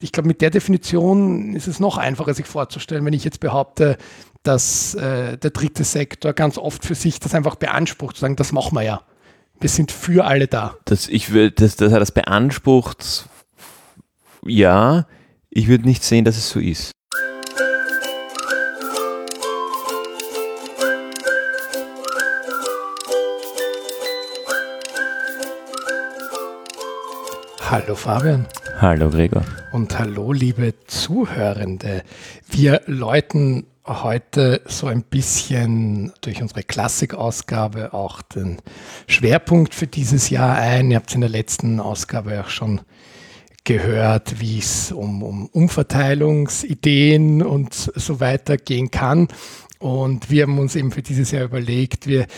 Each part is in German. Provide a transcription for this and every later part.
Ich glaube, mit der Definition ist es noch einfacher, sich vorzustellen, wenn ich jetzt behaupte, dass äh, der dritte Sektor ganz oft für sich das einfach beansprucht, zu sagen, das machen wir ja. Wir sind für alle da. Das, ich will, das, das hat das beansprucht, ja. Ich würde nicht sehen, dass es so ist. Hallo Fabian. Hallo Gregor. Und hallo liebe Zuhörende. Wir läuten heute so ein bisschen durch unsere Klassikausgabe auch den Schwerpunkt für dieses Jahr ein. Ihr habt es in der letzten Ausgabe auch schon gehört, wie es um, um Umverteilungsideen und so weiter gehen kann. Und wir haben uns eben für dieses Jahr überlegt, wir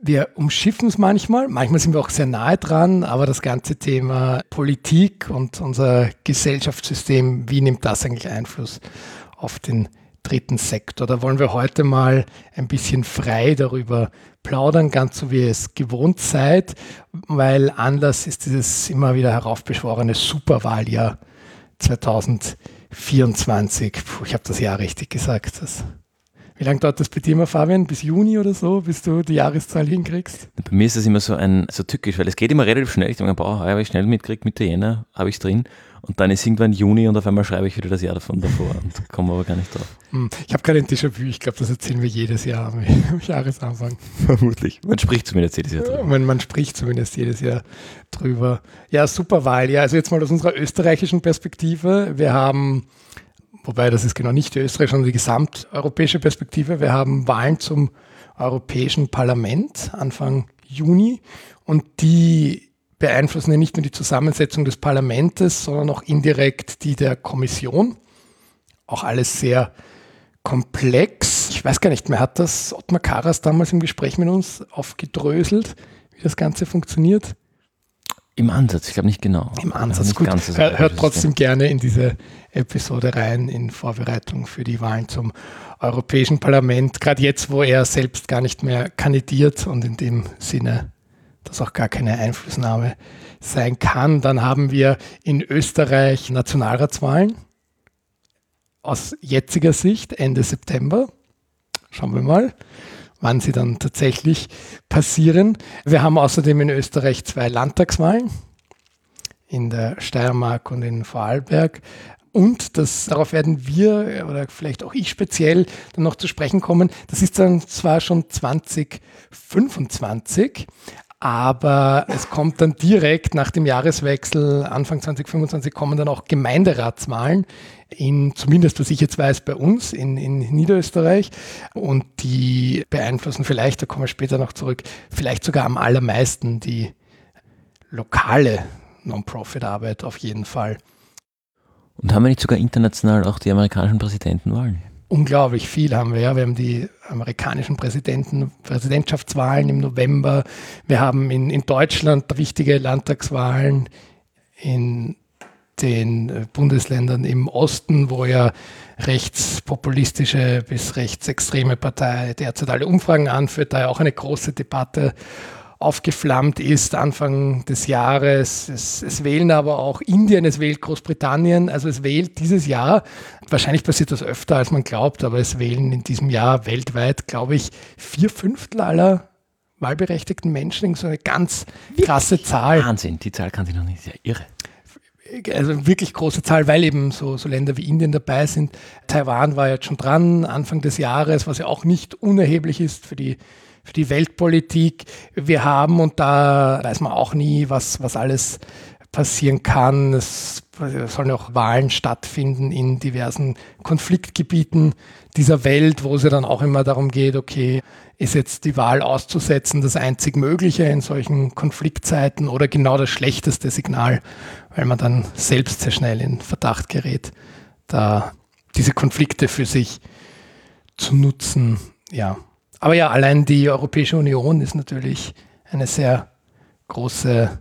wir umschiffen es manchmal, manchmal sind wir auch sehr nahe dran, aber das ganze Thema Politik und unser Gesellschaftssystem, wie nimmt das eigentlich Einfluss auf den dritten Sektor? Da wollen wir heute mal ein bisschen frei darüber plaudern, ganz so wie ihr es gewohnt seid, weil Anlass ist dieses immer wieder heraufbeschworene Superwahljahr 2024. Puh, ich habe das Jahr richtig gesagt. Das wie lange dauert das bei dir immer, Fabian? Bis Juni oder so, bis du die Jahreszahl hinkriegst? Bei mir ist das immer so ein so tückisch, weil es geht immer relativ schnell. Ich denke, boah, habe ich schnell mitgekriegt, Mitte Jänner habe ich es drin. Und dann ist irgendwann Juni und auf einmal schreibe ich wieder das Jahr davon davor und komme aber gar nicht drauf. Hm, ich habe gerade ein Déjà-vu, ich glaube, das erzählen wir jedes Jahr am Jahresanfang. Vermutlich. Man spricht zumindest jedes Jahr drüber. Man, man spricht zumindest jedes Jahr drüber. Ja, super Wahl. Ja, also jetzt mal aus unserer österreichischen Perspektive. Wir haben wobei das ist genau nicht die österreichische, sondern die gesamteuropäische Perspektive. Wir haben Wahlen zum Europäischen Parlament Anfang Juni und die beeinflussen ja nicht nur die Zusammensetzung des Parlaments, sondern auch indirekt die der Kommission. Auch alles sehr komplex. Ich weiß gar nicht mehr, hat das Ottmar Karas damals im Gespräch mit uns aufgedröselt, wie das Ganze funktioniert? Im Ansatz, ich glaube nicht genau. Im Ansatz, gut. Hört, hört trotzdem gerne in diese Episode rein in Vorbereitung für die Wahlen zum Europäischen Parlament. Gerade jetzt, wo er selbst gar nicht mehr kandidiert und in dem Sinne, dass auch gar keine Einflussnahme sein kann. Dann haben wir in Österreich Nationalratswahlen aus jetziger Sicht Ende September. Schauen wir mal wann sie dann tatsächlich passieren. Wir haben außerdem in Österreich zwei Landtagswahlen in der Steiermark und in Vorarlberg. Und das, darauf werden wir oder vielleicht auch ich speziell dann noch zu sprechen kommen. Das ist dann zwar schon 2025, aber es kommt dann direkt nach dem Jahreswechsel, Anfang 2025, kommen dann auch Gemeinderatswahlen in, zumindest was ich jetzt weiß, bei uns in, in Niederösterreich. Und die beeinflussen vielleicht, da kommen wir später noch zurück, vielleicht sogar am allermeisten die lokale Non-Profit-Arbeit auf jeden Fall. Und haben wir nicht sogar international auch die amerikanischen Präsidentenwahlen? unglaublich viel haben wir. Ja. Wir haben die amerikanischen Präsidenten, Präsidentschaftswahlen im November. Wir haben in, in Deutschland wichtige Landtagswahlen in den äh, Bundesländern im Osten, wo ja rechtspopulistische bis rechtsextreme Partei derzeit alle Umfragen anführt, da ja auch eine große Debatte aufgeflammt ist Anfang des Jahres. Es, es, wählen aber auch Indien, es wählt Großbritannien. Also es wählt dieses Jahr, wahrscheinlich passiert das öfter, als man glaubt, aber es wählen in diesem Jahr weltweit, glaube ich, vier Fünftel aller wahlberechtigten Menschen. So eine ganz krasse Zahl. Wahnsinn, die Zahl kann sich noch nicht, sehr irre also wirklich große Zahl, weil eben so, so Länder wie Indien dabei sind. Taiwan war jetzt schon dran, Anfang des Jahres, was ja auch nicht unerheblich ist für die für die Weltpolitik. Wir haben, und da weiß man auch nie, was, was alles passieren kann. Es sollen auch Wahlen stattfinden in diversen Konfliktgebieten dieser Welt, wo es ja dann auch immer darum geht, okay, ist jetzt die Wahl auszusetzen das einzig Mögliche in solchen Konfliktzeiten oder genau das schlechteste Signal, weil man dann selbst sehr schnell in Verdacht gerät, da diese Konflikte für sich zu nutzen. Ja, aber ja, allein die Europäische Union ist natürlich eine sehr große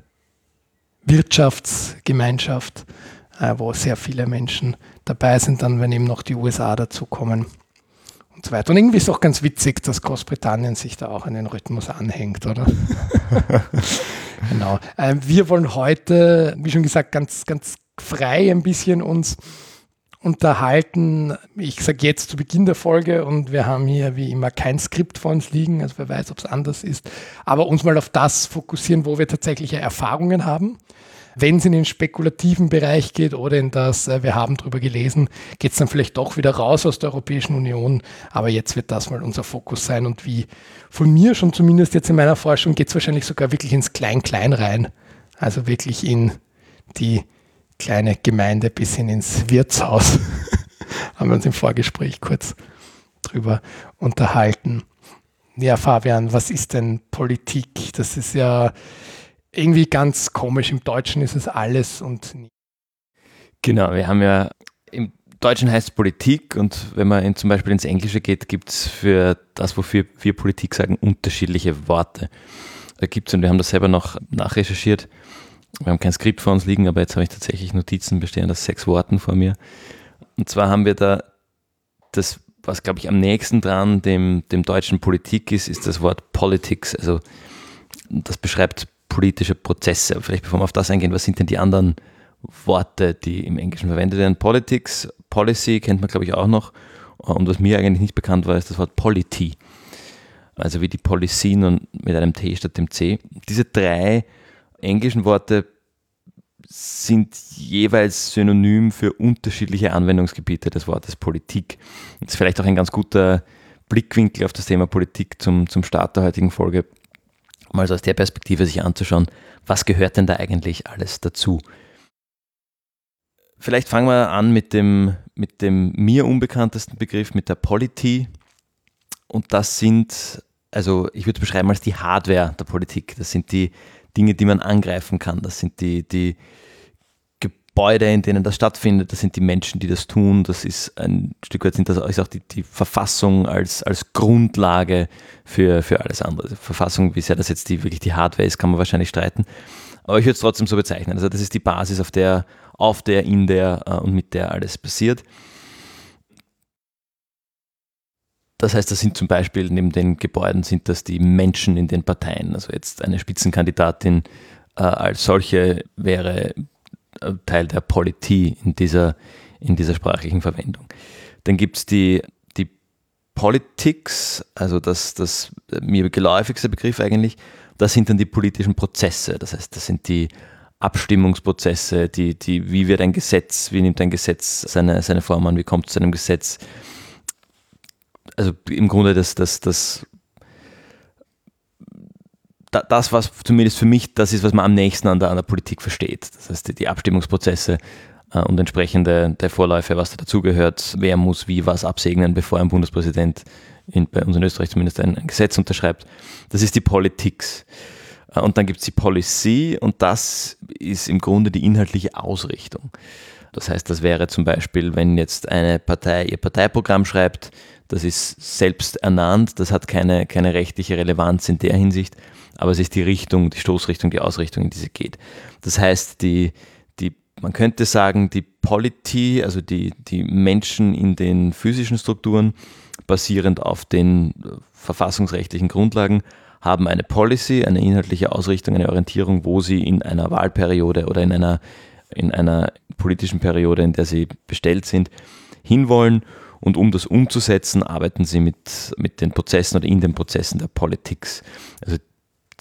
Wirtschaftsgemeinschaft, äh, wo sehr viele Menschen dabei sind, dann wenn eben noch die USA dazukommen und so weiter. Und irgendwie ist es auch ganz witzig, dass Großbritannien sich da auch an den Rhythmus anhängt, oder? genau. Äh, wir wollen heute, wie schon gesagt, ganz, ganz frei ein bisschen uns unterhalten. Ich sage jetzt zu Beginn der Folge und wir haben hier wie immer kein Skript vor uns liegen, also wer weiß, ob es anders ist, aber uns mal auf das fokussieren, wo wir tatsächliche Erfahrungen haben. Wenn es in den spekulativen Bereich geht oder in das, äh, wir haben darüber gelesen, geht es dann vielleicht doch wieder raus aus der Europäischen Union. Aber jetzt wird das mal unser Fokus sein. Und wie von mir schon zumindest jetzt in meiner Forschung geht es wahrscheinlich sogar wirklich ins Klein-Klein rein. Also wirklich in die kleine Gemeinde bis hin ins Wirtshaus. haben wir uns im Vorgespräch kurz drüber unterhalten. Ja, Fabian, was ist denn Politik? Das ist ja irgendwie ganz komisch. Im Deutschen ist es alles und nie. Genau, wir haben ja im Deutschen heißt Politik und wenn man in, zum Beispiel ins Englische geht, gibt es für das, wofür wir Politik sagen, unterschiedliche Worte. Da gibt es, und wir haben das selber noch nachrecherchiert, wir haben kein Skript vor uns liegen, aber jetzt habe ich tatsächlich Notizen bestehend aus sechs Worten vor mir. Und zwar haben wir da das, was glaube ich am nächsten dran dem, dem deutschen Politik ist, ist das Wort Politics. Also das beschreibt politische Prozesse. Vielleicht bevor wir auf das eingehen, was sind denn die anderen Worte, die im Englischen verwendet werden? Politics, Policy kennt man glaube ich auch noch. Und was mir eigentlich nicht bekannt war, ist das Wort Polity. Also wie die Policien und mit einem T statt dem C. Diese drei englischen Worte sind jeweils synonym für unterschiedliche Anwendungsgebiete des Wortes Politik. Das ist vielleicht auch ein ganz guter Blickwinkel auf das Thema Politik zum, zum Start der heutigen Folge, mal so aus der Perspektive sich anzuschauen, was gehört denn da eigentlich alles dazu? Vielleicht fangen wir an mit dem, mit dem mir unbekanntesten Begriff, mit der Polity. Und das sind, also ich würde es beschreiben als die Hardware der Politik. Das sind die Dinge, die man angreifen kann. Das sind die, die Gebäude, in denen das stattfindet. Das sind die Menschen, die das tun. Das ist ein Stück weit sind das ist auch die, die Verfassung als, als Grundlage für, für alles andere. Verfassung, wie sehr das jetzt die, wirklich die Hardware ist, kann man wahrscheinlich streiten. Aber ich würde es trotzdem so bezeichnen. Also das ist die Basis, auf der, auf der, in der äh, und mit der alles passiert. Das heißt, das sind zum Beispiel neben den Gebäuden sind das die Menschen in den Parteien. Also jetzt eine Spitzenkandidatin äh, als solche wäre Teil der Politie in dieser, in dieser sprachlichen Verwendung. Dann gibt es die, die Politics, also das, das mir geläufigste Begriff eigentlich, das sind dann die politischen Prozesse. Das heißt, das sind die Abstimmungsprozesse, die, die, wie wird ein Gesetz, wie nimmt ein Gesetz seine, seine Form an, wie kommt es zu einem Gesetz, also im Grunde das, das, das, das, was zumindest für mich das ist, was man am nächsten an der, an der Politik versteht. Das heißt, die Abstimmungsprozesse äh, und entsprechende der Vorläufe, was da dazugehört, wer muss wie was absegnen, bevor ein Bundespräsident in, bei uns in Österreich zumindest ein, ein Gesetz unterschreibt. Das ist die Politik. Äh, und dann gibt es die Policy und das ist im Grunde die inhaltliche Ausrichtung. Das heißt, das wäre zum Beispiel, wenn jetzt eine Partei ihr Parteiprogramm schreibt, das ist selbst ernannt, das hat keine, keine rechtliche Relevanz in der Hinsicht, aber es ist die Richtung, die Stoßrichtung, die Ausrichtung, in die sie geht. Das heißt, die, die, man könnte sagen, die Polity, also die, die Menschen in den physischen Strukturen, basierend auf den verfassungsrechtlichen Grundlagen, haben eine Policy, eine inhaltliche Ausrichtung, eine Orientierung, wo sie in einer Wahlperiode oder in einer, in einer politischen Periode, in der sie bestellt sind, hinwollen und um das umzusetzen, arbeiten sie mit, mit den Prozessen oder in den Prozessen der Politik. Also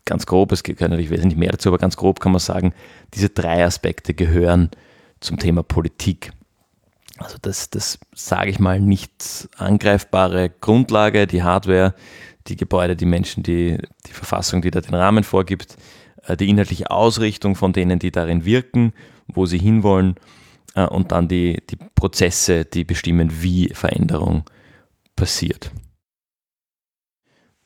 ganz grob, es gehört natürlich wesentlich mehr dazu, aber ganz grob kann man sagen, diese drei Aspekte gehören zum Thema Politik. Also das, das sage ich mal, nicht angreifbare Grundlage, die Hardware, die Gebäude, die Menschen, die, die Verfassung, die da den Rahmen vorgibt, äh, die inhaltliche Ausrichtung von denen, die darin wirken, wo sie hinwollen äh, und dann die, die Prozesse, die bestimmen, wie Veränderung passiert.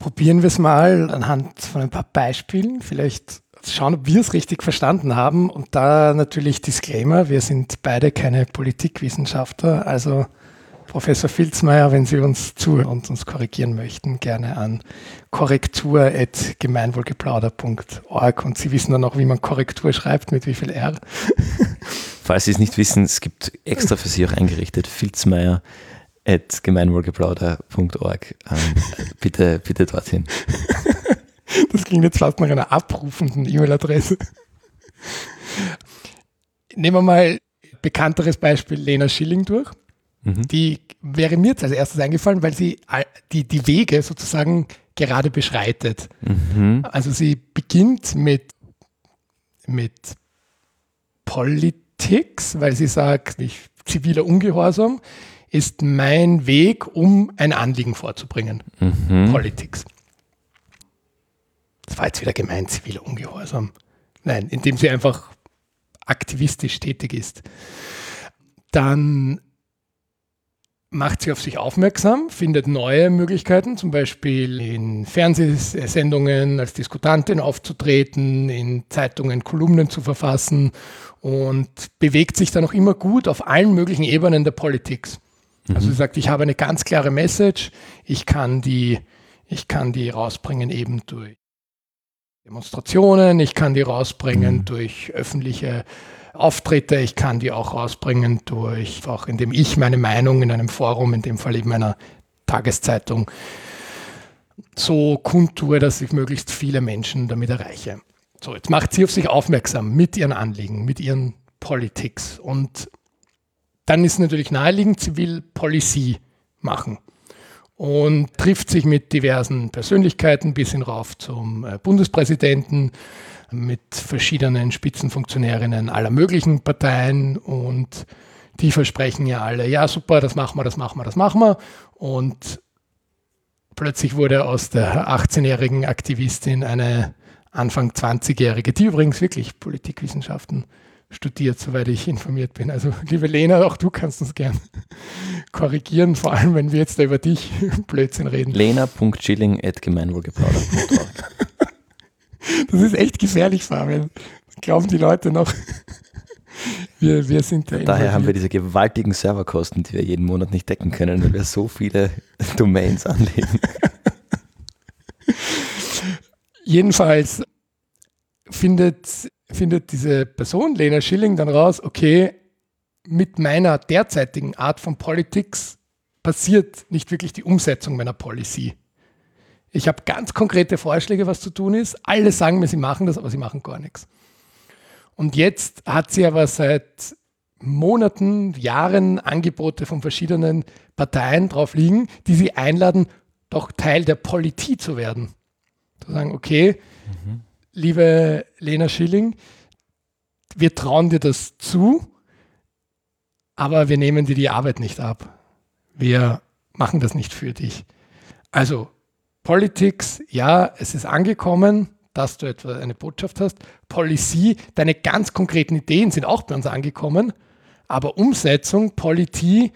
Probieren wir es mal anhand von ein paar Beispielen. Vielleicht schauen, ob wir es richtig verstanden haben. Und da natürlich Disclaimer, wir sind beide keine Politikwissenschaftler. Also Professor Filzmeier, wenn Sie uns zuhören und uns korrigieren möchten, gerne an korrektur.gemeinwohlgeplauder.org und Sie wissen dann auch, wie man Korrektur schreibt, mit wie viel R. Falls Sie es nicht wissen, es gibt extra für Sie auch eingerichtet, Filzmeier at gemeinwohlgeplauder.org. Ähm, bitte, bitte dorthin. Das klingt jetzt fast nach einer abrufenden E-Mail-Adresse. Nehmen wir mal bekannteres Beispiel Lena Schilling durch. Mhm. Die wäre mir jetzt als erstes eingefallen, weil sie die, die Wege sozusagen gerade beschreitet. Mhm. Also sie beginnt mit, mit Politics, weil sie sagt, ich, ziviler Ungehorsam ist mein Weg, um ein Anliegen vorzubringen. Mhm. Politics. Das war jetzt wieder gemein, ziviler Ungehorsam. Nein, indem sie einfach aktivistisch tätig ist. Dann macht sie auf sich aufmerksam, findet neue Möglichkeiten, zum Beispiel in Fernsehsendungen als Diskutantin aufzutreten, in Zeitungen Kolumnen zu verfassen und bewegt sich dann auch immer gut auf allen möglichen Ebenen der Politik. Mhm. Also sie sagt, ich habe eine ganz klare Message, ich kann die, ich kann die rausbringen eben durch Demonstrationen, ich kann die rausbringen mhm. durch öffentliche Auftritte, ich kann die auch rausbringen durch, auch indem ich meine Meinung in einem Forum, in dem Fall eben einer Tageszeitung, so kundtue, dass ich möglichst viele Menschen damit erreiche. So, jetzt macht sie auf sich aufmerksam mit ihren Anliegen, mit ihren Politics. Und dann ist natürlich naheliegend, sie will Policy machen und trifft sich mit diversen Persönlichkeiten bis hin rauf zum äh, Bundespräsidenten, mit verschiedenen Spitzenfunktionärinnen aller möglichen Parteien und die versprechen ja alle, ja super, das machen wir, das machen wir, das machen wir. Und plötzlich wurde aus der 18-jährigen Aktivistin eine Anfang 20-jährige, die übrigens wirklich Politikwissenschaften studiert, soweit ich informiert bin. Also liebe Lena, auch du kannst uns gern korrigieren, vor allem wenn wir jetzt da über dich Blödsinn reden. Lena.chilling.gemeinwohlgeplauder.org Das ist echt gefährlich, Fabian. Glauben die Leute noch. Wir, wir sind da Daher haben wir diese gewaltigen Serverkosten, die wir jeden Monat nicht decken können, weil wir so viele Domains anlegen. Jedenfalls findet, findet diese Person, Lena Schilling, dann raus, okay, mit meiner derzeitigen Art von Politics passiert nicht wirklich die Umsetzung meiner Policy. Ich habe ganz konkrete Vorschläge, was zu tun ist. Alle sagen mir, sie machen das, aber sie machen gar nichts. Und jetzt hat sie aber seit Monaten, Jahren Angebote von verschiedenen Parteien drauf liegen, die sie einladen, doch Teil der Politik zu werden. Zu sagen, okay. Liebe Lena Schilling, wir trauen dir das zu, aber wir nehmen dir die Arbeit nicht ab. Wir machen das nicht für dich. Also Politics, ja, es ist angekommen, dass du etwa eine Botschaft hast. Policy, deine ganz konkreten Ideen sind auch bei uns angekommen. Aber Umsetzung, Politik,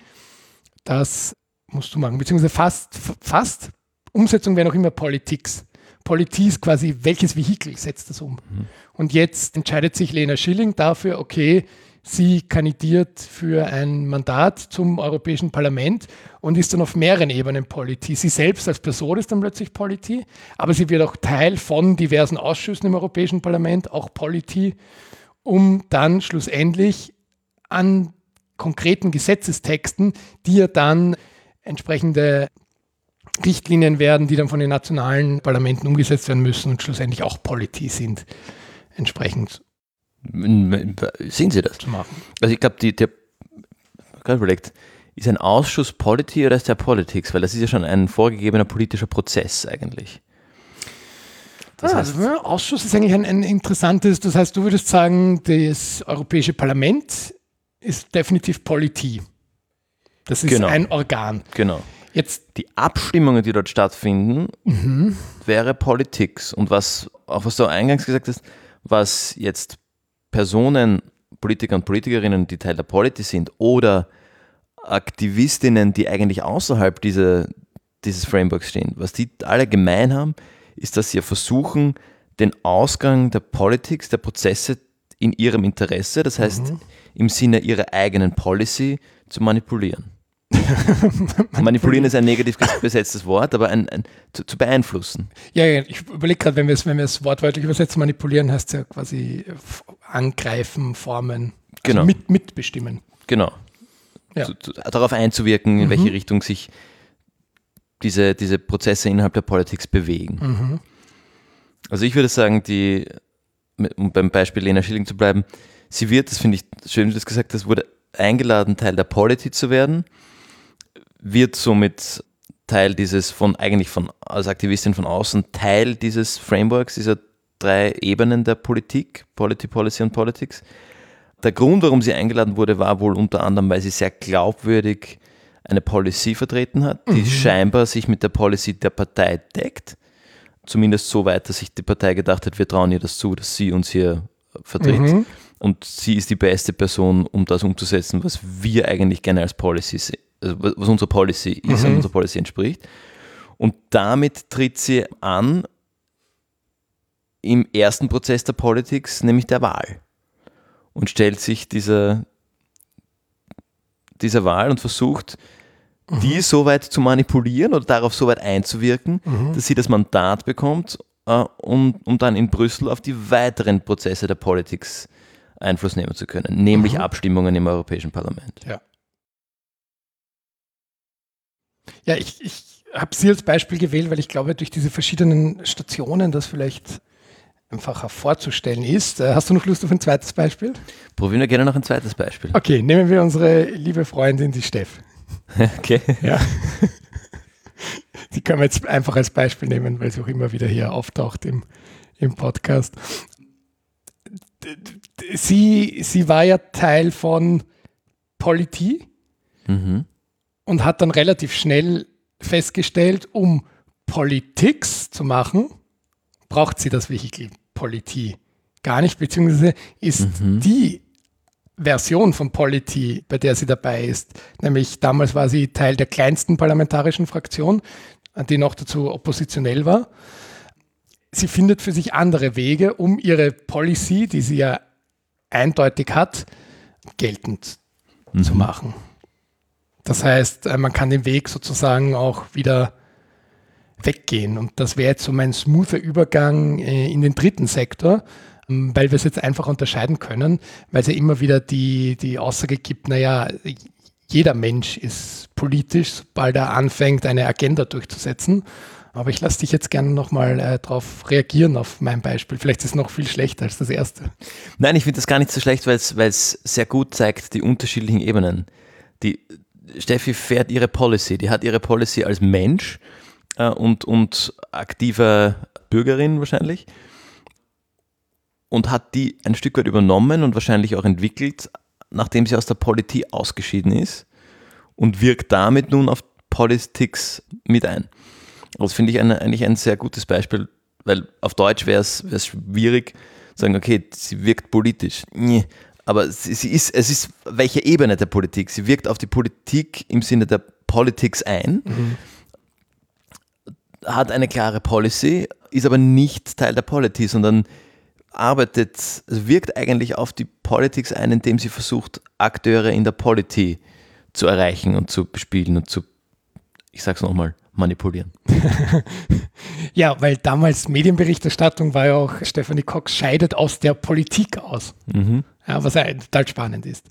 das musst du machen. Beziehungsweise fast, fast Umsetzung wäre noch immer Politics. Politik ist quasi, welches Vehikel setzt das um? Mhm. Und jetzt entscheidet sich Lena Schilling dafür, okay, Sie kandidiert für ein Mandat zum Europäischen Parlament und ist dann auf mehreren Ebenen Politik. Sie selbst als Person ist dann plötzlich Politik, aber sie wird auch Teil von diversen Ausschüssen im Europäischen Parlament, auch Politik, um dann schlussendlich an konkreten Gesetzestexten, die ja dann entsprechende Richtlinien werden, die dann von den nationalen Parlamenten umgesetzt werden müssen und schlussendlich auch Politik sind, entsprechend Sehen Sie das? Also ich glaube, der, gerade überlegt, ist ein Ausschuss Polity oder ist der Politics? Weil das ist ja schon ein vorgegebener politischer Prozess eigentlich. Das ah, heißt, also, Ausschuss ist eigentlich ein, ein interessantes, das heißt, du würdest sagen, das Europäische Parlament ist definitiv Politie. Das ist genau. ein Organ. Genau. Jetzt die Abstimmungen, die dort stattfinden, mhm. wäre Politics. Und was, auch was du eingangs gesagt hast, was jetzt Personen, Politiker und Politikerinnen, die Teil der Politik sind oder Aktivistinnen, die eigentlich außerhalb dieser, dieses Frameworks stehen, was die alle gemein haben, ist, dass sie versuchen, den Ausgang der Politik, der Prozesse in ihrem Interesse, das heißt mhm. im Sinne ihrer eigenen Policy, zu manipulieren. Manipulieren ist ein negativ besetztes Wort, aber ein, ein zu, zu, beeinflussen. Ja, ja ich überlege gerade, wenn wir es wenn wortwörtlich übersetzen, manipulieren heißt ja quasi angreifen, formen, also genau. Mit, mitbestimmen. Genau. Ja. Zu, zu, darauf einzuwirken, in mhm. welche Richtung sich diese, diese Prozesse innerhalb der Politik bewegen. Mhm. Also ich würde sagen, die, um beim Beispiel Lena Schilling zu bleiben, sie wird, das finde ich schön, wie du das gesagt hast, wurde eingeladen, Teil der Polity zu werden, wird somit Teil dieses von eigentlich von als Aktivistin von außen Teil dieses Frameworks, dieser drei Ebenen der Politik, Polity, Policy und Politics. Der Grund, warum sie eingeladen wurde, war wohl unter anderem, weil sie sehr glaubwürdig eine Policy vertreten hat, die mhm. scheinbar sich mit der Policy der Partei deckt. Zumindest so weit, dass sich die Partei gedacht hat, wir trauen ihr das zu, dass sie uns hier vertritt. Mhm. Und sie ist die beste Person, um das umzusetzen, was wir eigentlich gerne als Policy sehen also was unsere Policy ist mhm. und unserer Policy entspricht. Und damit tritt sie an im ersten Prozess der Politics, nämlich der Wahl. Und stellt sich dieser, dieser Wahl und versucht, mhm. die so weit zu manipulieren oder darauf so weit einzuwirken, mhm. dass sie das Mandat bekommt, äh, um, um dann in Brüssel auf die weiteren Prozesse der Politics Einfluss nehmen zu können, nämlich mhm. Abstimmungen im Europäischen Parlament. Ja. Ja, ich, ich habe Sie als Beispiel gewählt, weil ich glaube, durch diese verschiedenen Stationen das vielleicht einfacher vorzustellen ist. Äh, hast du noch Lust auf ein zweites Beispiel? Probieren wir gerne noch ein zweites Beispiel. Okay, nehmen wir unsere liebe Freundin, die Steff. Okay. Ja. Die können wir jetzt einfach als Beispiel nehmen, weil sie auch immer wieder hier auftaucht im, im Podcast. Sie, sie war ja Teil von Politie. Mhm und hat dann relativ schnell festgestellt, um Politics zu machen, braucht sie das Vehikel Politie gar nicht, beziehungsweise ist mhm. die Version von Polity, bei der sie dabei ist, nämlich damals war sie Teil der kleinsten parlamentarischen Fraktion, die noch dazu oppositionell war. Sie findet für sich andere Wege, um ihre Policy, die sie ja eindeutig hat, geltend mhm. zu machen. Das heißt, äh, man kann den Weg sozusagen auch wieder weggehen. Und das wäre jetzt so mein smoother Übergang äh, in den dritten Sektor, ähm, weil wir es jetzt einfach unterscheiden können, weil es ja immer wieder die, die Aussage gibt, naja, jeder Mensch ist politisch, sobald er anfängt, eine Agenda durchzusetzen. Aber ich lasse dich jetzt gerne nochmal äh, darauf reagieren, auf mein Beispiel. Vielleicht ist es noch viel schlechter als das erste. Nein, ich finde das gar nicht so schlecht, weil es sehr gut zeigt, die unterschiedlichen Ebenen. Die, Steffi fährt ihre Policy. Die hat ihre Policy als Mensch äh, und, und aktiver Bürgerin wahrscheinlich und hat die ein Stück weit übernommen und wahrscheinlich auch entwickelt, nachdem sie aus der Politik ausgeschieden ist und wirkt damit nun auf Politics mit ein. Das finde ich eine, eigentlich ein sehr gutes Beispiel, weil auf Deutsch wäre es schwierig, zu sagen, okay, sie wirkt politisch. Aber sie, sie, ist, es ist welche Ebene der Politik. Sie wirkt auf die Politik im Sinne der Politics ein, mhm. hat eine klare Policy, ist aber nicht Teil der Politik, sondern arbeitet, also wirkt eigentlich auf die Politics ein, indem sie versucht, Akteure in der Politik zu erreichen und zu bespielen und zu, ich sag's nochmal, manipulieren. ja, weil damals Medienberichterstattung war ja auch, Stephanie Cox scheidet aus der Politik aus. Mhm. Ja, was ja total spannend ist.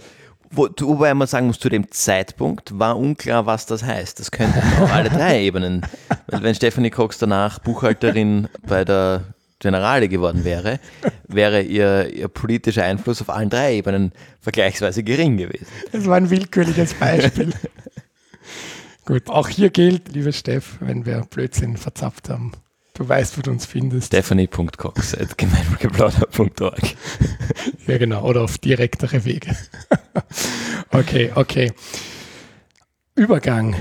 Wo, wobei man sagen muss, zu dem Zeitpunkt war unklar, was das heißt. Das könnten auch alle drei Ebenen. Weil wenn Stephanie Cox danach Buchhalterin bei der Generale geworden wäre, wäre ihr, ihr politischer Einfluss auf allen drei Ebenen vergleichsweise gering gewesen. Das war ein willkürliches Beispiel. Gut, auch hier gilt, liebe Steff, wenn wir Blödsinn verzapft haben, du weißt, wo du uns findest. Stephanie.cox.gemeinwohlgeplauder.org Ja, genau, oder auf direktere Wege. okay, okay. Übergang.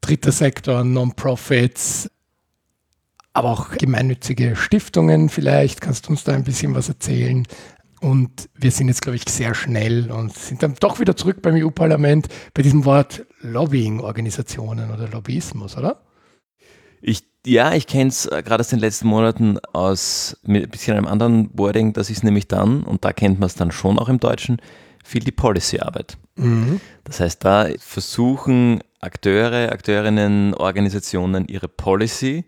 Dritter Sektor, Non-Profits, aber auch gemeinnützige Stiftungen vielleicht. Kannst du uns da ein bisschen was erzählen? Und wir sind jetzt, glaube ich, sehr schnell und sind dann doch wieder zurück beim EU-Parlament bei diesem Wort Lobbying-Organisationen oder Lobbyismus, oder? Ich, ja, ich kenne es äh, gerade aus den letzten Monaten aus mit ein bisschen einem anderen Wording. Das ist nämlich dann, und da kennt man es dann schon auch im Deutschen, viel die Policy-Arbeit. Mhm. Das heißt, da versuchen Akteure, Akteurinnen, Organisationen ihre Policy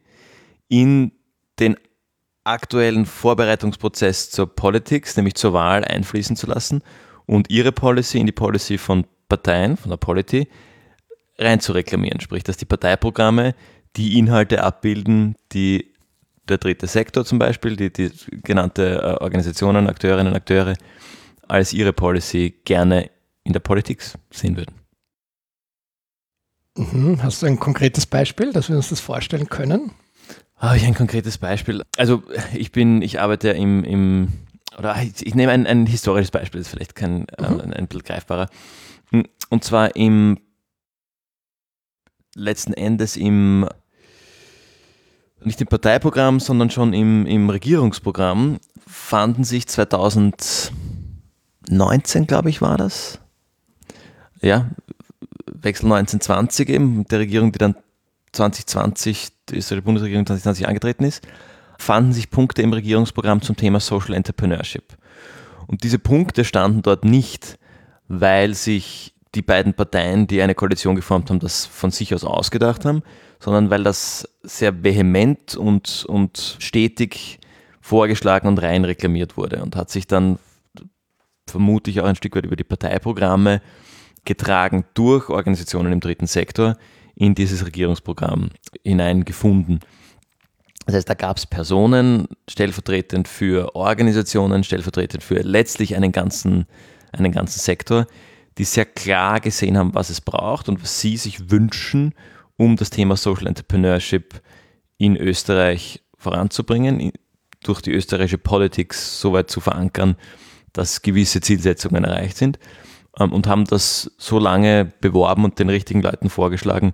in den aktuellen Vorbereitungsprozess zur Politics, nämlich zur Wahl, einfließen zu lassen und ihre Policy in die Policy von Parteien, von der Polity, rein zu reklamieren. Sprich, dass die Parteiprogramme die Inhalte abbilden, die der dritte Sektor zum Beispiel, die, die genannte äh, Organisationen, Akteurinnen, Akteure als ihre Policy gerne in der Politik sehen würden. Mhm. Hast du ein konkretes Beispiel, dass wir uns das vorstellen können? Habe ich ein konkretes Beispiel? Also ich bin, ich arbeite im, im oder ich, ich nehme ein, ein, historisches Beispiel, das ist vielleicht kein, äh, mhm. ein, ein bisschen greifbarer. Hm, und zwar im letzten Endes im nicht im Parteiprogramm, sondern schon im, im Regierungsprogramm fanden sich 2019, glaube ich, war das. Ja, Wechsel 1920 eben, der Regierung, die dann 2020, die österreichische Bundesregierung 2020 angetreten ist, fanden sich Punkte im Regierungsprogramm zum Thema Social Entrepreneurship. Und diese Punkte standen dort nicht, weil sich die beiden Parteien, die eine Koalition geformt haben, das von sich aus ausgedacht haben, sondern weil das sehr vehement und, und stetig vorgeschlagen und rein reklamiert wurde und hat sich dann vermutlich auch ein Stück weit über die Parteiprogramme getragen durch Organisationen im dritten Sektor in dieses Regierungsprogramm hineingefunden. Das heißt, da gab es Personen, stellvertretend für Organisationen, stellvertretend für letztlich einen ganzen, einen ganzen Sektor, die sehr klar gesehen haben, was es braucht und was sie sich wünschen, um das Thema Social Entrepreneurship in Österreich voranzubringen, durch die österreichische Politik so weit zu verankern, dass gewisse Zielsetzungen erreicht sind und haben das so lange beworben und den richtigen Leuten vorgeschlagen,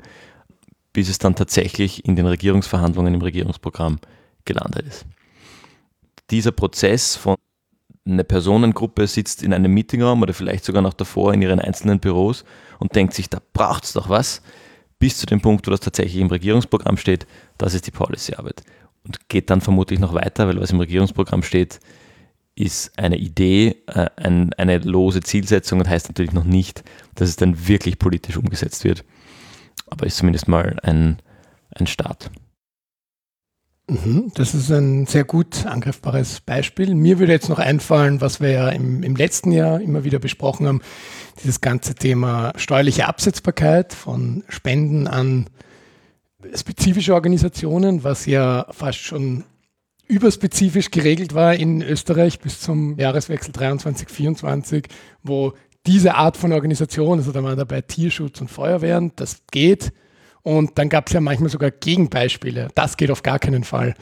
bis es dann tatsächlich in den Regierungsverhandlungen im Regierungsprogramm gelandet ist. Dieser Prozess von eine Personengruppe sitzt in einem Meetingraum oder vielleicht sogar noch davor in ihren einzelnen Büros und denkt sich, da braucht es doch was, bis zu dem Punkt, wo das tatsächlich im Regierungsprogramm steht, das ist die Policyarbeit. Und geht dann vermutlich noch weiter, weil was im Regierungsprogramm steht, ist eine Idee, äh, ein, eine lose Zielsetzung und heißt natürlich noch nicht, dass es dann wirklich politisch umgesetzt wird. Aber ist zumindest mal ein, ein Start. Mhm, das ist ein sehr gut angriffbares Beispiel. Mir würde jetzt noch einfallen, was wir ja im, im letzten Jahr immer wieder besprochen haben, dieses ganze Thema steuerliche Absetzbarkeit von Spenden an spezifische Organisationen, was ja fast schon überspezifisch geregelt war in Österreich bis zum Jahreswechsel 23, 24, wo diese Art von Organisation, also da waren dabei Tierschutz und Feuerwehren, das geht, und dann gab es ja manchmal sogar Gegenbeispiele. Das geht auf gar keinen Fall.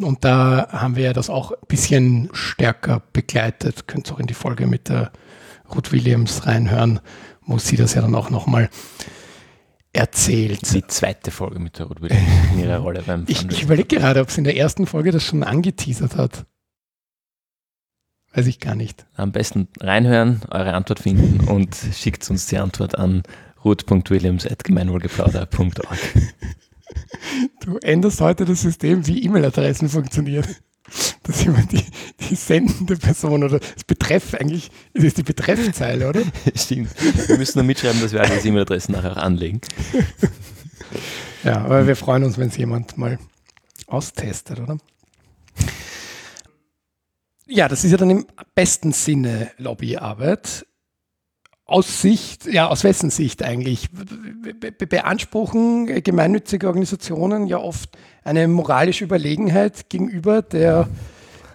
Und da haben wir ja das auch ein bisschen stärker begleitet. Könnt ihr auch in die Folge mit der Ruth Williams reinhören, wo sie das ja dann auch nochmal erzählt. Die zweite Folge mit der Ruth Williams in ihrer Rolle beim Ich, ich überlege gerade, ob sie in der ersten Folge das schon angeteasert hat. Weiß ich gar nicht. Am besten reinhören, eure Antwort finden und schickt uns die Antwort an ruth.williams.gemeinwohlgeplauder.org. Du änderst heute das System, wie E-Mail-Adressen funktionieren. Das ist immer die, die sendende Person oder das Betreff eigentlich, das ist die Betreffzeile, oder? Stimmt. Wir müssen nur mitschreiben, dass wir alle E-Mail-Adressen nachher auch anlegen. Ja, aber wir freuen uns, wenn es jemand mal austestet, oder? Ja, das ist ja dann im besten Sinne Lobbyarbeit aus Sicht, ja, aus wessen Sicht eigentlich? Be beanspruchen gemeinnützige Organisationen ja oft eine moralische Überlegenheit gegenüber der,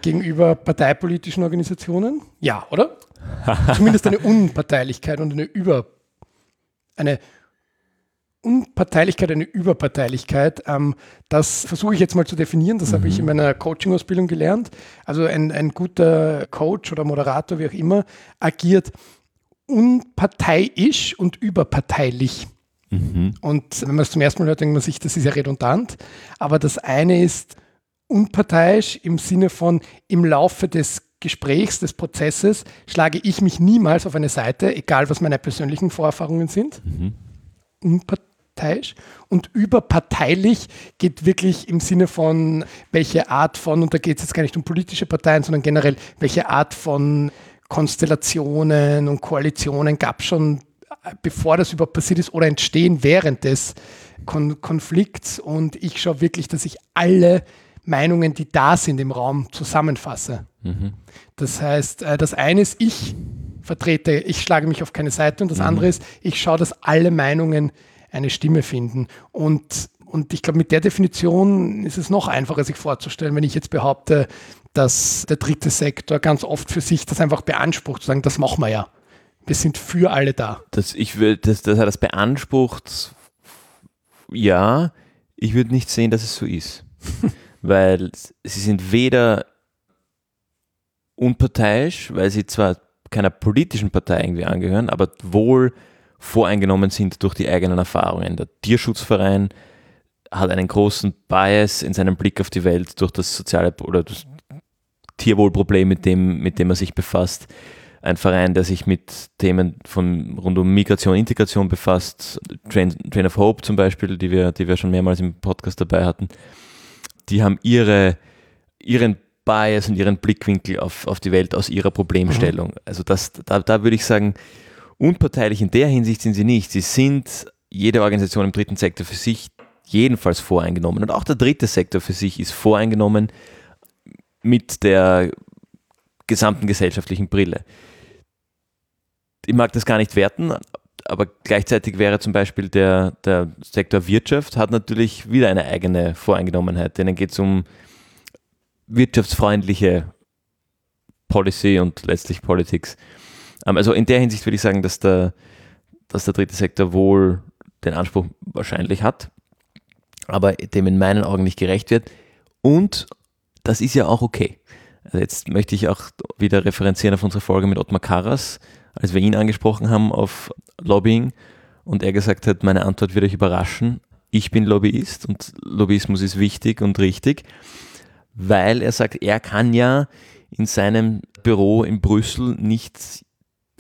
gegenüber parteipolitischen Organisationen? Ja, oder? Zumindest eine Unparteilichkeit und eine Über, eine Unparteilichkeit, eine Überparteilichkeit. Ähm, das versuche ich jetzt mal zu definieren. Das mhm. habe ich in mhm. meiner Coaching-Ausbildung gelernt. Also ein, ein guter Coach oder Moderator, wie auch immer, agiert unparteiisch und überparteilich. Mhm. Und wenn man es zum ersten Mal hört, denkt man sich, das ist ja redundant. Aber das eine ist unparteiisch im Sinne von im Laufe des Gesprächs, des Prozesses, schlage ich mich niemals auf eine Seite, egal was meine persönlichen Vorerfahrungen sind. Mhm. Unparteiisch. Und überparteilich geht wirklich im Sinne von, welche Art von, und da geht es jetzt gar nicht um politische Parteien, sondern generell, welche Art von Konstellationen und Koalitionen gab es schon, bevor das überhaupt passiert ist, oder entstehen während des Kon Konflikts. Und ich schaue wirklich, dass ich alle Meinungen, die da sind im Raum, zusammenfasse. Mhm. Das heißt, äh, das eine ist, ich vertrete, ich schlage mich auf keine Seite und das mhm. andere ist, ich schaue, dass alle Meinungen eine Stimme finden. Und, und ich glaube, mit der Definition ist es noch einfacher, sich vorzustellen, wenn ich jetzt behaupte, dass der dritte Sektor ganz oft für sich das einfach beansprucht, zu sagen, das machen wir ja. wir sind für alle da. Das, ich würd, das, das hat das beansprucht, ja, ich würde nicht sehen, dass es so ist. weil sie sind weder unparteiisch, weil sie zwar keiner politischen Partei irgendwie angehören, aber wohl voreingenommen sind durch die eigenen Erfahrungen. Der Tierschutzverein hat einen großen Bias in seinem Blick auf die Welt durch das soziale oder das Tierwohlproblem, mit dem, mit dem er sich befasst. Ein Verein, der sich mit Themen von rund um Migration, Integration befasst. Train, Train of Hope zum Beispiel, die wir, die wir schon mehrmals im Podcast dabei hatten. Die haben ihre, ihren Bias und ihren Blickwinkel auf, auf die Welt aus ihrer Problemstellung. Mhm. Also das, da, da würde ich sagen, unparteilich in der Hinsicht sind sie nicht. Sie sind jede Organisation im dritten Sektor für sich jedenfalls voreingenommen. Und auch der dritte Sektor für sich ist voreingenommen mit der gesamten gesellschaftlichen Brille. Ich mag das gar nicht werten, aber gleichzeitig wäre zum Beispiel der, der Sektor Wirtschaft hat natürlich wieder eine eigene Voreingenommenheit. Denen geht es um wirtschaftsfreundliche Policy und letztlich Politics. Ähm, also in der Hinsicht würde ich sagen, dass der, dass der dritte Sektor wohl den Anspruch wahrscheinlich hat, aber dem in meinen Augen nicht gerecht wird. Und das ist ja auch okay. Also jetzt möchte ich auch wieder referenzieren auf unsere Folge mit Ottmar Karas, als wir ihn angesprochen haben auf Lobbying und er gesagt hat, meine Antwort wird euch überraschen. Ich bin Lobbyist und Lobbyismus ist wichtig und richtig weil er sagt, er kann ja in seinem Büro in Brüssel nicht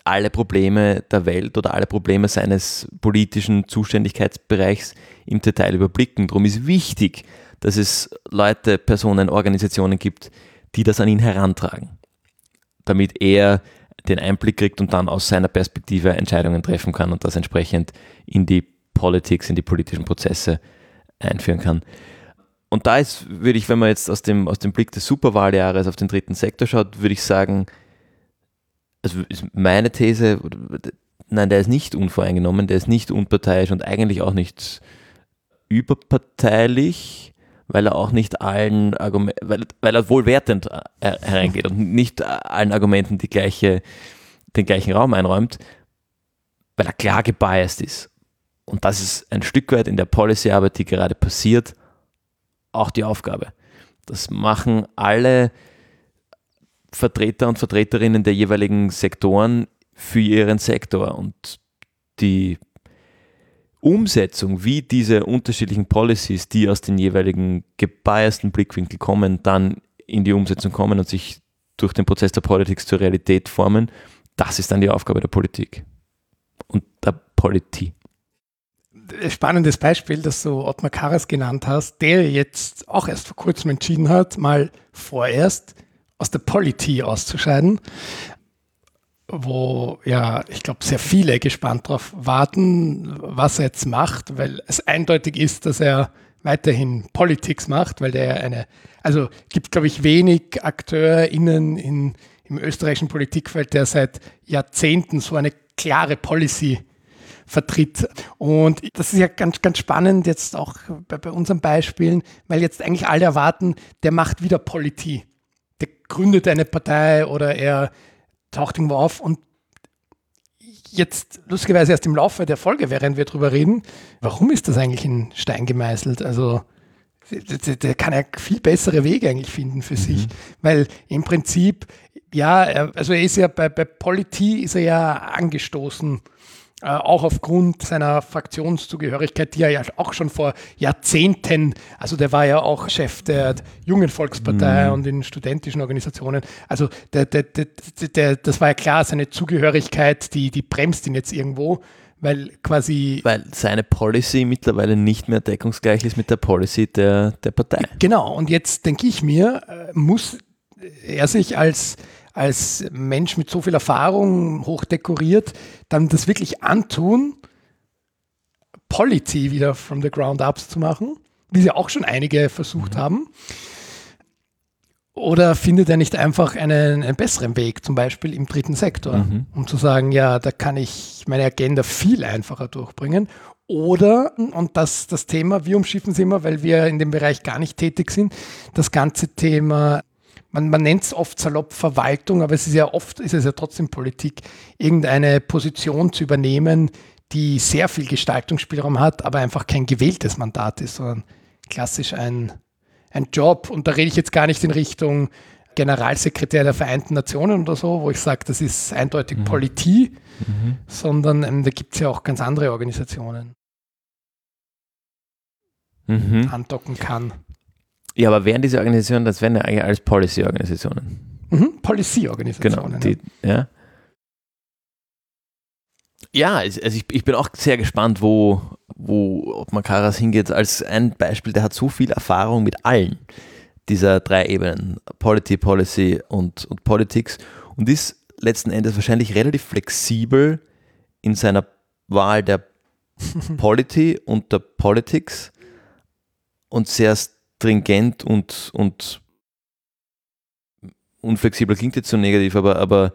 alle Probleme der Welt oder alle Probleme seines politischen Zuständigkeitsbereichs im Detail überblicken. Darum ist wichtig, dass es Leute, Personen, Organisationen gibt, die das an ihn herantragen, damit er den Einblick kriegt und dann aus seiner Perspektive Entscheidungen treffen kann und das entsprechend in die Politics, in die politischen Prozesse einführen kann. Und da ist, würde ich, wenn man jetzt aus dem, aus dem Blick des Superwahljahres auf den dritten Sektor schaut, würde ich sagen, also ist meine These, nein, der ist nicht unvoreingenommen, der ist nicht unparteiisch und eigentlich auch nicht überparteilich, weil er auch nicht allen Argumenten, weil, weil er wohlwertend äh, hereingeht und nicht allen Argumenten die gleiche, den gleichen Raum einräumt, weil er klar gebiased ist. Und das ist ein Stück weit in der Policyarbeit, die gerade passiert, auch die Aufgabe. Das machen alle Vertreter und Vertreterinnen der jeweiligen Sektoren für ihren Sektor. Und die Umsetzung, wie diese unterschiedlichen Policies, die aus den jeweiligen gebiasten Blickwinkeln kommen, dann in die Umsetzung kommen und sich durch den Prozess der Politik zur Realität formen, das ist dann die Aufgabe der Politik. Und der Politik spannendes Beispiel, das du Ottmar Karas genannt hast, der jetzt auch erst vor kurzem entschieden hat, mal vorerst aus der Politik auszuscheiden, wo ja, ich glaube, sehr viele gespannt darauf warten, was er jetzt macht, weil es eindeutig ist, dass er weiterhin Politics macht, weil der eine, also gibt, glaube ich, wenig AkteurInnen in, im österreichischen Politikfeld, der seit Jahrzehnten so eine klare Policy vertritt. Und das ist ja ganz, ganz spannend jetzt auch bei, bei unseren Beispielen, weil jetzt eigentlich alle erwarten, der macht wieder Politik. Der gründet eine Partei oder er taucht irgendwo auf und jetzt lustigerweise erst im Laufe der Folge, während wir darüber reden, warum ist das eigentlich in Stein gemeißelt? Also der, der kann ja viel bessere Wege eigentlich finden für mhm. sich, weil im Prinzip, ja, also er ist ja bei, bei Politik ist er ja angestoßen äh, auch aufgrund seiner Fraktionszugehörigkeit, die er ja auch schon vor Jahrzehnten, also der war ja auch Chef der Jungen Volkspartei mhm. und in studentischen Organisationen. Also der, der, der, der, das war ja klar, seine Zugehörigkeit, die, die bremst ihn jetzt irgendwo weil quasi. Weil seine Policy mittlerweile nicht mehr deckungsgleich ist mit der Policy der, der Partei. Genau, und jetzt denke ich mir, äh, muss er sich als als Mensch mit so viel Erfahrung, hochdekoriert, dann das wirklich antun, Polity wieder from the ground up zu machen, wie sie auch schon einige versucht mhm. haben? Oder findet er nicht einfach einen, einen, besseren Weg, zum Beispiel im dritten Sektor, mhm. um zu sagen, ja, da kann ich meine Agenda viel einfacher durchbringen? Oder, und das, das Thema, wir umschiffen es immer, weil wir in dem Bereich gar nicht tätig sind, das ganze Thema man, man nennt es oft salopp Verwaltung, aber es ist ja oft, ist es ja trotzdem Politik, irgendeine Position zu übernehmen, die sehr viel Gestaltungsspielraum hat, aber einfach kein gewähltes Mandat ist, sondern klassisch ein, ein Job. Und da rede ich jetzt gar nicht in Richtung Generalsekretär der Vereinten Nationen oder so, wo ich sage, das ist eindeutig mhm. Politik, mhm. sondern ähm, da gibt es ja auch ganz andere Organisationen. Mhm. andocken kann. Ja, aber wären diese Organisationen, das wären ja eigentlich alles Policy-Organisationen. Mhm, Policy-Organisationen. Genau, die, ja. Ja, also ich, ich bin auch sehr gespannt, wo, wo ob Makaras hingeht. Als ein Beispiel, der hat so viel Erfahrung mit allen dieser drei Ebenen, Polity, Policy und, und Politics und ist letzten Endes wahrscheinlich relativ flexibel in seiner Wahl der Polity und der Politics und sehr stringent und, und unflexibel klingt jetzt so negativ, aber, aber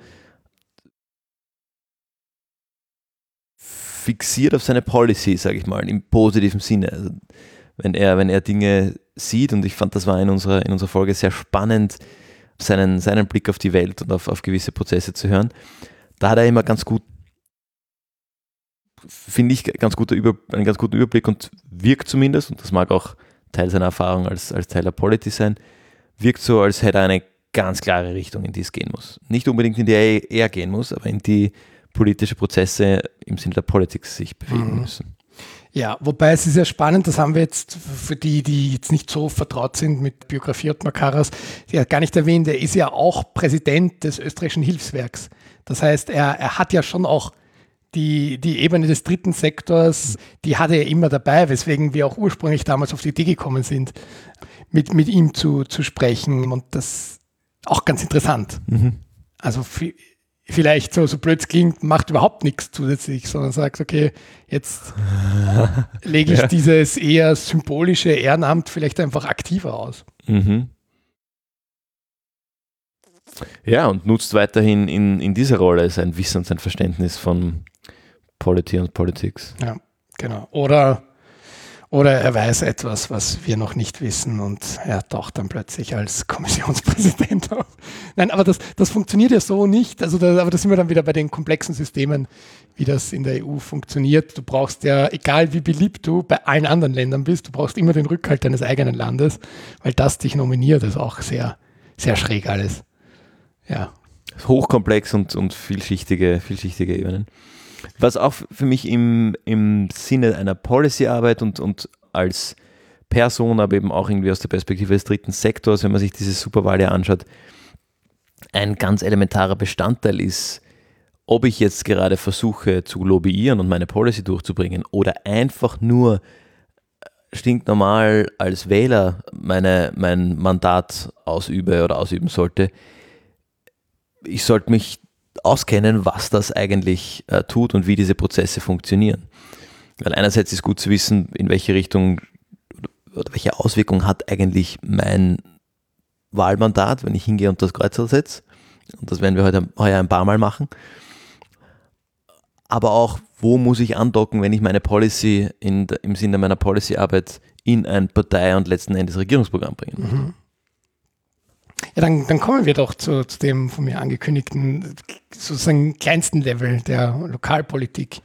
fixiert auf seine Policy, sage ich mal, im positiven Sinne. Also wenn er, wenn er Dinge sieht, und ich fand, das war in unserer, in unserer Folge sehr spannend, seinen, seinen Blick auf die Welt und auf, auf gewisse Prozesse zu hören, da hat er immer ganz gut, finde ich, ganz guter Über, einen ganz guten Überblick und wirkt zumindest, und das mag auch Teil seiner Erfahrung als, als Teil der Polity sein, wirkt so, als hätte er eine ganz klare Richtung, in die es gehen muss. Nicht unbedingt in die er, er gehen muss, aber in die politische Prozesse im Sinne der Politik sich bewegen mhm. müssen. Ja, wobei es ist ja spannend, das haben wir jetzt für die, die jetzt nicht so vertraut sind mit Biografie Ottmar Karas, ja gar nicht erwähnt, er ist ja auch Präsident des österreichischen Hilfswerks. Das heißt, er, er hat ja schon auch die, die Ebene des dritten Sektors, die hatte er immer dabei, weswegen wir auch ursprünglich damals auf die Idee gekommen sind, mit, mit ihm zu, zu sprechen. Und das auch ganz interessant. Mhm. Also vielleicht so, so blöd es klingt, macht überhaupt nichts zusätzlich, sondern sagt, okay, jetzt lege ich ja. dieses eher symbolische Ehrenamt vielleicht einfach aktiver aus. Mhm. Ja, und nutzt weiterhin in, in dieser Rolle sein Wissen und sein Verständnis von Polity und Politics. Ja, genau. Oder, oder er weiß etwas, was wir noch nicht wissen und er taucht dann plötzlich als Kommissionspräsident auf. Nein, aber das, das funktioniert ja so nicht. Also da, aber da sind wir dann wieder bei den komplexen Systemen, wie das in der EU funktioniert. Du brauchst ja, egal wie beliebt du bei allen anderen Ländern bist, du brauchst immer den Rückhalt deines eigenen Landes, weil das dich nominiert, ist auch sehr, sehr schräg alles. Ja. Hochkomplex und, und vielschichtige, vielschichtige Ebenen. Was auch für mich im, im Sinne einer Policy-Arbeit und, und als Person, aber eben auch irgendwie aus der Perspektive des dritten Sektors, wenn man sich diese Superwahl ja anschaut, ein ganz elementarer Bestandteil ist, ob ich jetzt gerade versuche zu lobbyieren und meine Policy durchzubringen oder einfach nur stinknormal als Wähler meine, mein Mandat ausübe oder ausüben sollte. Ich sollte mich auskennen, was das eigentlich äh, tut und wie diese Prozesse funktionieren. Weil einerseits ist gut zu wissen, in welche Richtung oder welche Auswirkung hat eigentlich mein Wahlmandat, wenn ich hingehe und das Kreuzel setze. Und das werden wir heute heuer ein paar Mal machen. Aber auch, wo muss ich andocken, wenn ich meine Policy in, im Sinne meiner Policyarbeit in ein Partei- und letzten Endes Regierungsprogramm bringen. Mhm. Ja, dann, dann kommen wir doch zu, zu dem von mir angekündigten, sozusagen kleinsten Level der Lokalpolitik.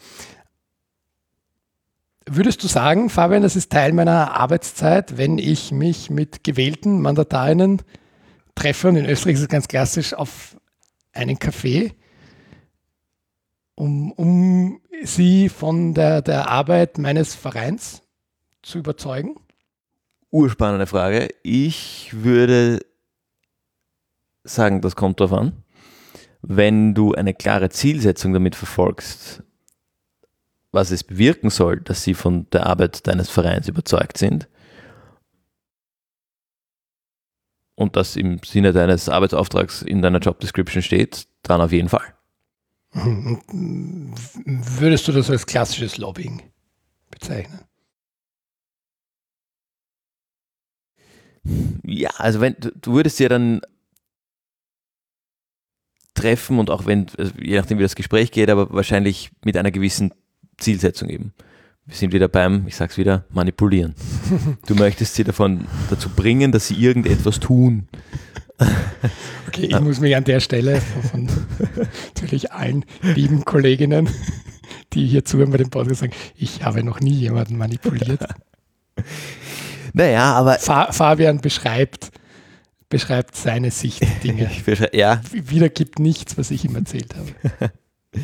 Würdest du sagen, Fabian, das ist Teil meiner Arbeitszeit, wenn ich mich mit gewählten Mandatarinnen treffe, und in Österreich ist es ganz klassisch, auf einen Café, um, um sie von der, der Arbeit meines Vereins zu überzeugen? Urspannende Frage. Ich würde sagen, das kommt darauf an. Wenn du eine klare Zielsetzung damit verfolgst, was es bewirken soll, dass sie von der Arbeit deines Vereins überzeugt sind und das im Sinne deines Arbeitsauftrags in deiner Job Description steht, dann auf jeden Fall. Würdest du das als klassisches Lobbying bezeichnen? Ja, also wenn du würdest ja dann treffen und auch wenn, also je nachdem wie das Gespräch geht, aber wahrscheinlich mit einer gewissen Zielsetzung eben. Wir sind wieder beim, ich sag's wieder, manipulieren. Du möchtest sie davon dazu bringen, dass sie irgendetwas tun. Okay, ich muss mich an der Stelle von, natürlich allen lieben Kolleginnen, die hier zuhören bei dem Podcast sagen, ich habe noch nie jemanden manipuliert. Naja, aber. Fa Fabian beschreibt, beschreibt seine Sicht der Dinge. ja. Wiedergibt nichts, was ich ihm erzählt habe.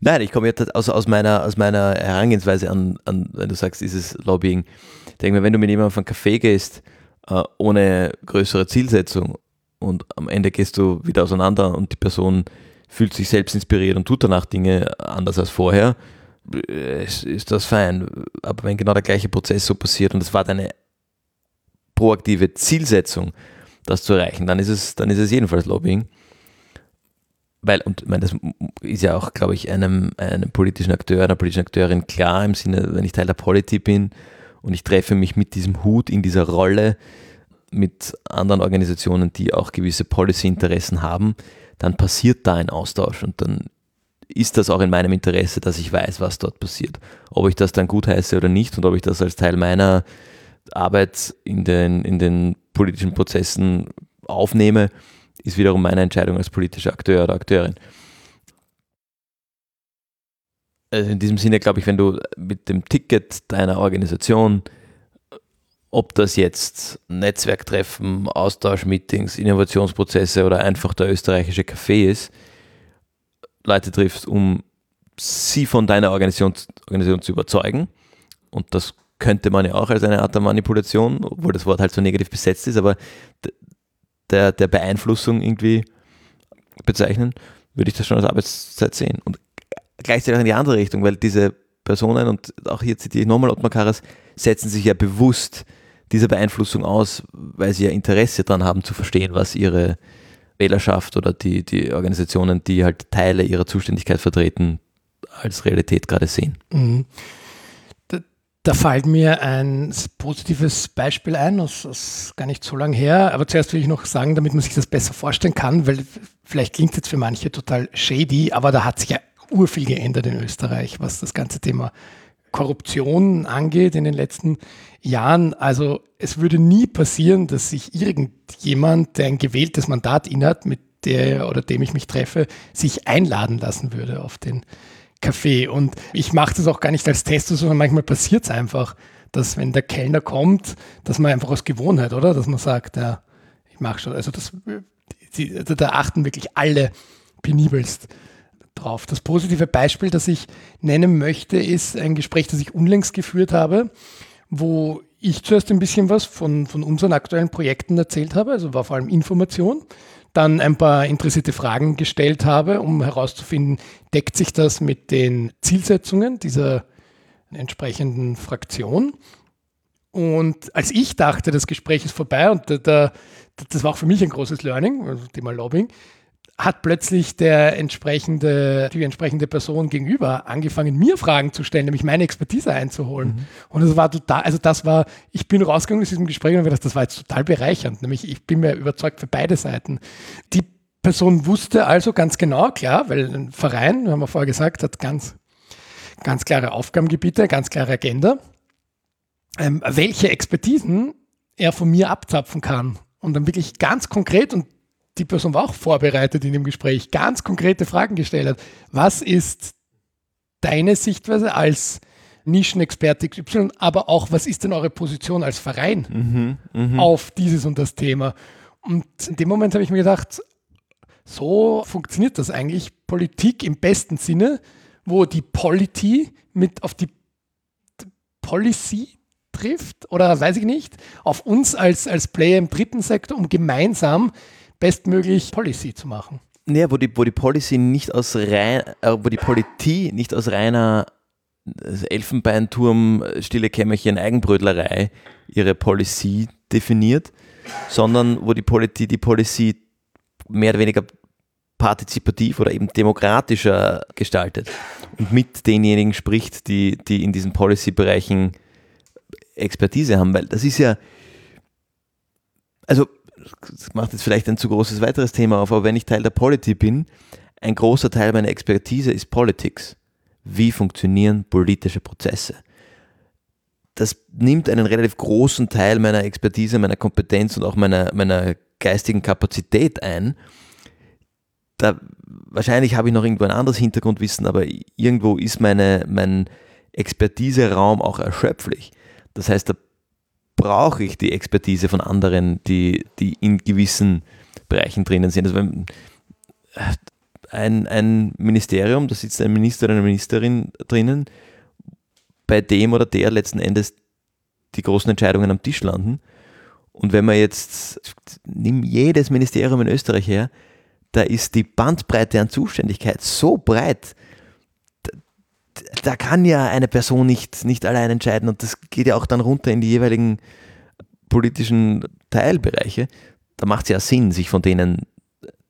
Nein, ich komme jetzt aus, aus, meiner, aus meiner Herangehensweise an, an, wenn du sagst, dieses Lobbying. Ich denke mir, wenn du mit jemandem auf einen Café gehst, äh, ohne größere Zielsetzung und am Ende gehst du wieder auseinander und die Person fühlt sich selbst inspiriert und tut danach Dinge anders als vorher, ist, ist das fein. Aber wenn genau der gleiche Prozess so passiert und es war deine proaktive Zielsetzung, das zu erreichen, dann ist es, dann ist es jedenfalls Lobbying. Weil, und ich meine, das ist ja auch, glaube ich, einem, einem politischen Akteur, einer politischen Akteurin klar im Sinne, wenn ich Teil der Politik bin und ich treffe mich mit diesem Hut in dieser Rolle mit anderen Organisationen, die auch gewisse Policy-Interessen haben, dann passiert da ein Austausch und dann ist das auch in meinem Interesse, dass ich weiß, was dort passiert. Ob ich das dann gut heiße oder nicht und ob ich das als Teil meiner Arbeit in den, in den politischen Prozessen aufnehme, ist wiederum meine Entscheidung als politischer Akteur oder Akteurin. Also in diesem Sinne glaube ich, wenn du mit dem Ticket deiner Organisation, ob das jetzt Netzwerktreffen, Austauschmeetings, Innovationsprozesse oder einfach der österreichische Café ist, Leute triffst, um sie von deiner Organisation, Organisation zu überzeugen. Und das könnte man ja auch als eine Art der Manipulation, obwohl das Wort halt so negativ besetzt ist, aber der, der Beeinflussung irgendwie bezeichnen, würde ich das schon als Arbeitszeit sehen. Und gleichzeitig auch in die andere Richtung, weil diese Personen, und auch hier zitiere ich nochmal Ottmar Karas, setzen sich ja bewusst dieser Beeinflussung aus, weil sie ja Interesse daran haben zu verstehen, was ihre Wählerschaft oder die, die Organisationen, die halt Teile ihrer Zuständigkeit vertreten, als Realität gerade sehen. Mhm. Da fällt mir ein positives Beispiel ein, das ist gar nicht so lange her. Aber zuerst will ich noch sagen, damit man sich das besser vorstellen kann, weil vielleicht klingt es jetzt für manche total shady, aber da hat sich ja urviel geändert in Österreich, was das ganze Thema Korruption angeht in den letzten Jahren. Also es würde nie passieren, dass sich irgendjemand, der ein gewähltes Mandat innehat, mit der oder dem ich mich treffe, sich einladen lassen würde auf den Kaffee. Und ich mache das auch gar nicht als Test, sondern manchmal passiert es einfach, dass wenn der Kellner kommt, dass man einfach aus Gewohnheit, oder? Dass man sagt, ja, ich mache schon. Also, das, die, also da achten wirklich alle penibelst drauf. Das positive Beispiel, das ich nennen möchte, ist ein Gespräch, das ich unlängst geführt habe, wo ich zuerst ein bisschen was von, von unseren aktuellen Projekten erzählt habe, also war vor allem Information dann ein paar interessierte Fragen gestellt habe, um herauszufinden, deckt sich das mit den Zielsetzungen dieser entsprechenden Fraktion. Und als ich dachte, das Gespräch ist vorbei und da, da, das war auch für mich ein großes Learning, also Thema Lobbying, hat plötzlich der entsprechende, die entsprechende Person gegenüber angefangen, mir Fragen zu stellen, nämlich meine Expertise einzuholen. Mhm. Und es war total, also das war, ich bin rausgegangen aus diesem Gespräch und habe gedacht, das war jetzt total bereichernd. Nämlich, ich bin mir überzeugt für beide Seiten. Die Person wusste also ganz genau, klar, weil ein Verein, haben wir vorher gesagt, hat ganz, ganz klare Aufgabengebiete, ganz klare Agenda, ähm, welche Expertisen er von mir abzapfen kann. Und dann wirklich ganz konkret und die Person war auch vorbereitet in dem Gespräch, ganz konkrete Fragen gestellt hat. Was ist deine Sichtweise als Nischenexperte XY, aber auch, was ist denn eure Position als Verein mhm, mh. auf dieses und das Thema? Und in dem Moment habe ich mir gedacht, so funktioniert das eigentlich. Politik im besten Sinne, wo die Polity mit auf die Policy trifft oder weiß ich nicht, auf uns als, als Player im dritten Sektor, um gemeinsam bestmöglich Policy zu machen. Naja, wo die, wo die Policy nicht aus rein, äh, wo die Politik nicht aus reiner äh, Elfenbeinturm, äh, stille Kämmerchen, Eigenbrötlerei ihre Policy definiert, sondern wo die Politik die Policy mehr oder weniger partizipativ oder eben demokratischer gestaltet und mit denjenigen spricht, die, die in diesen Policy-Bereichen Expertise haben, weil das ist ja, also das macht jetzt vielleicht ein zu großes weiteres Thema auf, aber wenn ich Teil der Polity bin, ein großer Teil meiner Expertise ist Politics. Wie funktionieren politische Prozesse? Das nimmt einen relativ großen Teil meiner Expertise, meiner Kompetenz und auch meiner, meiner geistigen Kapazität ein. Da, wahrscheinlich habe ich noch irgendwo ein anderes Hintergrundwissen, aber irgendwo ist meine, mein Expertiseraum auch erschöpflich. Das heißt, da brauche ich die Expertise von anderen, die, die in gewissen Bereichen drinnen sind. Also wenn, ein, ein Ministerium, da sitzt ein Minister oder eine Ministerin drinnen, bei dem oder der letzten Endes die großen Entscheidungen am Tisch landen. Und wenn man jetzt, nimm jedes Ministerium in Österreich her, da ist die Bandbreite an Zuständigkeit so breit, da kann ja eine Person nicht, nicht allein entscheiden und das geht ja auch dann runter in die jeweiligen politischen Teilbereiche. Da macht es ja Sinn, sich von denen,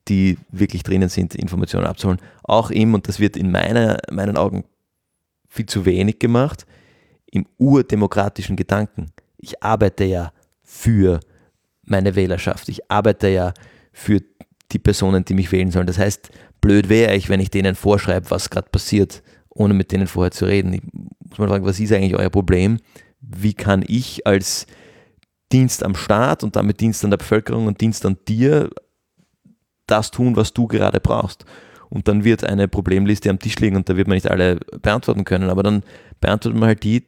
die wirklich drinnen sind, Informationen abzuholen. Auch im, und das wird in meiner, meinen Augen viel zu wenig gemacht, im urdemokratischen Gedanken. Ich arbeite ja für meine Wählerschaft. Ich arbeite ja für die Personen, die mich wählen sollen. Das heißt, blöd wäre ich, wenn ich denen vorschreibe, was gerade passiert, ohne mit denen vorher zu reden. Ich muss mal fragen, was ist eigentlich euer Problem? Wie kann ich als Dienst am Staat und damit Dienst an der Bevölkerung und Dienst an dir das tun, was du gerade brauchst? Und dann wird eine Problemliste am Tisch liegen und da wird man nicht alle beantworten können, aber dann beantwortet man halt die,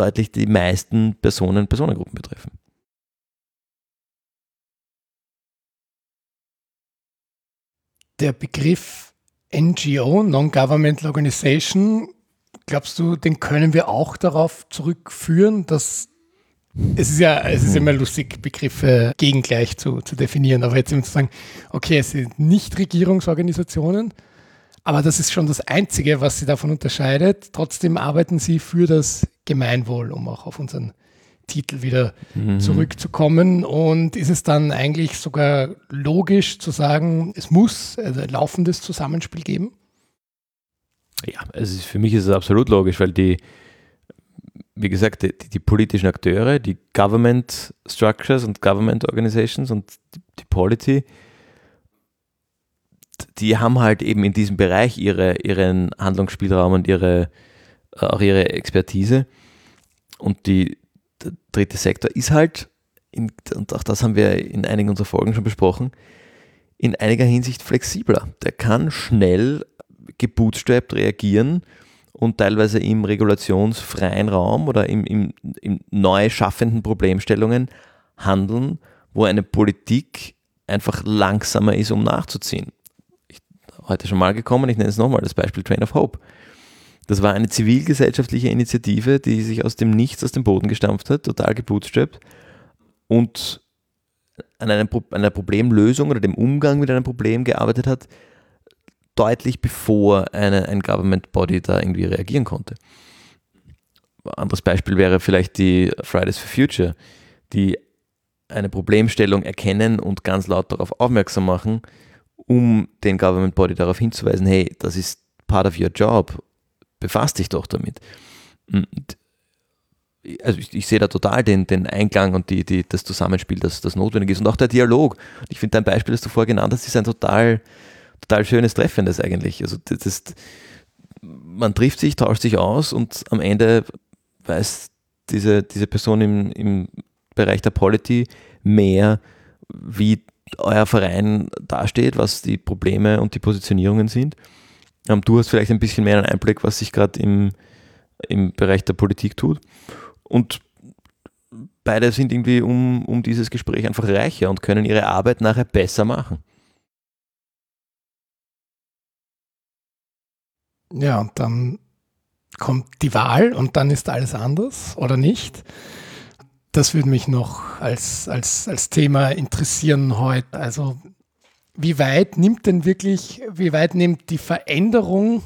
deutlich die meisten Personen, Personengruppen betreffen. Der Begriff NGO, Non-Governmental Organization, glaubst du, den können wir auch darauf zurückführen, dass es ist ja, es ist immer lustig, Begriffe gegengleich zu, zu definieren, aber jetzt eben zu sagen, okay, es sind nicht Regierungsorganisationen, aber das ist schon das Einzige, was sie davon unterscheidet. Trotzdem arbeiten sie für das Gemeinwohl, um auch auf unseren Titel wieder mhm. zurückzukommen. Und ist es dann eigentlich sogar logisch zu sagen, es muss ein laufendes Zusammenspiel geben? Ja, also für mich ist es absolut logisch, weil die, wie gesagt, die, die, politischen Akteure, die Government Structures und Government Organizations und die, die Polity, die haben halt eben in diesem Bereich ihre, ihren Handlungsspielraum und ihre, auch ihre Expertise. Und die, der dritte Sektor ist halt, in, und auch das haben wir in einigen unserer Folgen schon besprochen, in einiger Hinsicht flexibler. Der kann schnell gebootstrapped reagieren und teilweise im regulationsfreien Raum oder im, im, im neu schaffenden Problemstellungen handeln, wo eine Politik einfach langsamer ist, um nachzuziehen heute schon mal gekommen, ich nenne es nochmal, das Beispiel Train of Hope. Das war eine zivilgesellschaftliche Initiative, die sich aus dem Nichts aus dem Boden gestampft hat, total gebootstrapped und an einem, einer Problemlösung oder dem Umgang mit einem Problem gearbeitet hat, deutlich bevor eine, ein Government Body da irgendwie reagieren konnte. Anderes Beispiel wäre vielleicht die Fridays for Future, die eine Problemstellung erkennen und ganz laut darauf aufmerksam machen, um den Government Body darauf hinzuweisen, hey, das ist part of your job, befasst dich doch damit. Und also ich, ich, sehe da total den, den Einklang und die, die, das Zusammenspiel, das, das notwendig ist und auch der Dialog. Und ich finde dein Beispiel, das du vorher genannt hast, ist ein total, total schönes, treffendes eigentlich. Also das, das, man trifft sich, tauscht sich aus und am Ende weiß diese, diese Person im, im Bereich der Polity mehr, wie euer Verein dasteht, was die Probleme und die Positionierungen sind. Ähm, du hast vielleicht ein bisschen mehr einen Einblick, was sich gerade im, im Bereich der Politik tut. Und beide sind irgendwie um, um dieses Gespräch einfach reicher und können ihre Arbeit nachher besser machen. Ja, und dann kommt die Wahl und dann ist alles anders oder nicht. Das würde mich noch als, als, als Thema interessieren heute. Also wie weit nimmt denn wirklich, wie weit nimmt die Veränderung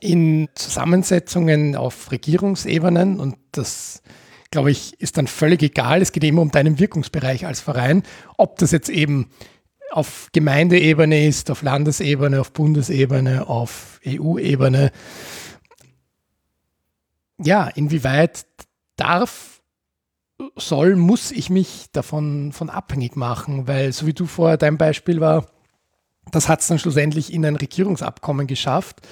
in Zusammensetzungen auf Regierungsebenen und das glaube ich, ist dann völlig egal. Es geht immer um deinen Wirkungsbereich als Verein, ob das jetzt eben auf Gemeindeebene ist, auf Landesebene, auf Bundesebene, auf EU-Ebene. Ja, inwieweit darf soll, muss ich mich davon von abhängig machen, weil so wie du vorher dein Beispiel war, das hat es dann schlussendlich in ein Regierungsabkommen geschafft.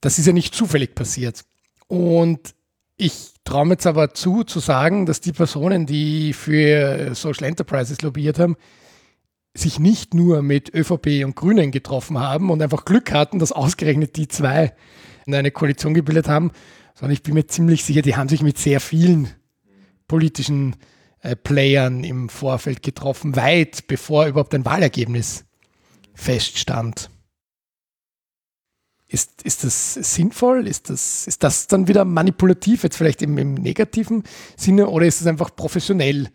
Das ist ja nicht zufällig passiert. Und Ich traue jetzt aber zu, zu sagen, dass die Personen, die für Social Enterprises lobbyiert haben, sich nicht nur mit ÖVP und Grünen getroffen haben und einfach Glück hatten, dass ausgerechnet die zwei eine Koalition gebildet haben, sondern ich bin mir ziemlich sicher, die haben sich mit sehr vielen politischen äh, Playern im Vorfeld getroffen, weit bevor überhaupt ein Wahlergebnis feststand. Ist, ist das sinnvoll? Ist das, ist das dann wieder manipulativ, jetzt vielleicht im, im negativen Sinne, oder ist es einfach professionell?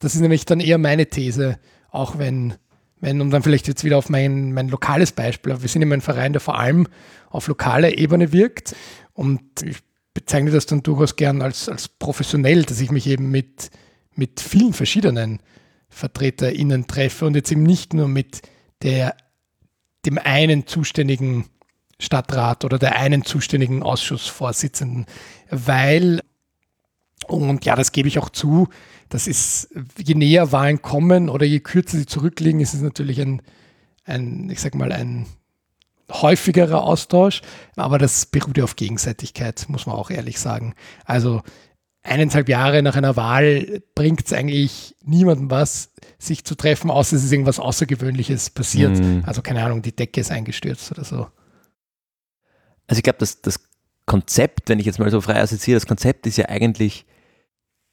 Das ist nämlich dann eher meine These, auch wenn, wenn um dann vielleicht jetzt wieder auf mein, mein lokales Beispiel, wir sind immer ein Verein, der vor allem auf lokaler Ebene wirkt und ich bezeichne das dann durchaus gern als, als professionell, dass ich mich eben mit, mit vielen verschiedenen VertreterInnen treffe und jetzt eben nicht nur mit der, dem einen zuständigen Stadtrat oder der einen zuständigen Ausschussvorsitzenden, weil, und ja, das gebe ich auch zu, das ist, je näher Wahlen kommen oder je kürzer sie zurückliegen, ist es natürlich ein, ein ich sag mal, ein häufigerer Austausch, aber das beruht ja auf Gegenseitigkeit, muss man auch ehrlich sagen. Also eineinhalb Jahre nach einer Wahl bringt es eigentlich niemandem was, sich zu treffen, außer es ist irgendwas Außergewöhnliches passiert. Mhm. Also keine Ahnung, die Decke ist eingestürzt oder so. Also ich glaube, das, das Konzept, wenn ich jetzt mal so frei assoziiere, das Konzept ist ja eigentlich,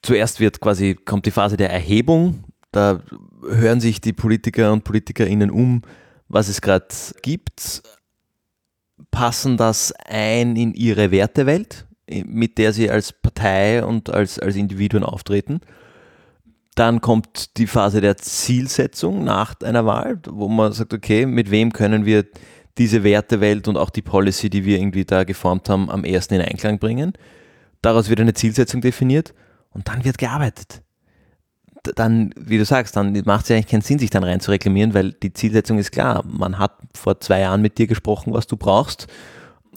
zuerst wird quasi, kommt die Phase der Erhebung, da hören sich die Politiker und PolitikerInnen um, was es gerade gibt, passen das ein in ihre Wertewelt, mit der sie als Partei und als, als Individuen auftreten. Dann kommt die Phase der Zielsetzung nach einer Wahl, wo man sagt, okay, mit wem können wir diese Wertewelt und auch die Policy, die wir irgendwie da geformt haben, am ersten in Einklang bringen. Daraus wird eine Zielsetzung definiert und dann wird gearbeitet. Dann, wie du sagst, dann macht es ja eigentlich keinen Sinn, sich dann rein zu reklamieren, weil die Zielsetzung ist klar. Man hat vor zwei Jahren mit dir gesprochen, was du brauchst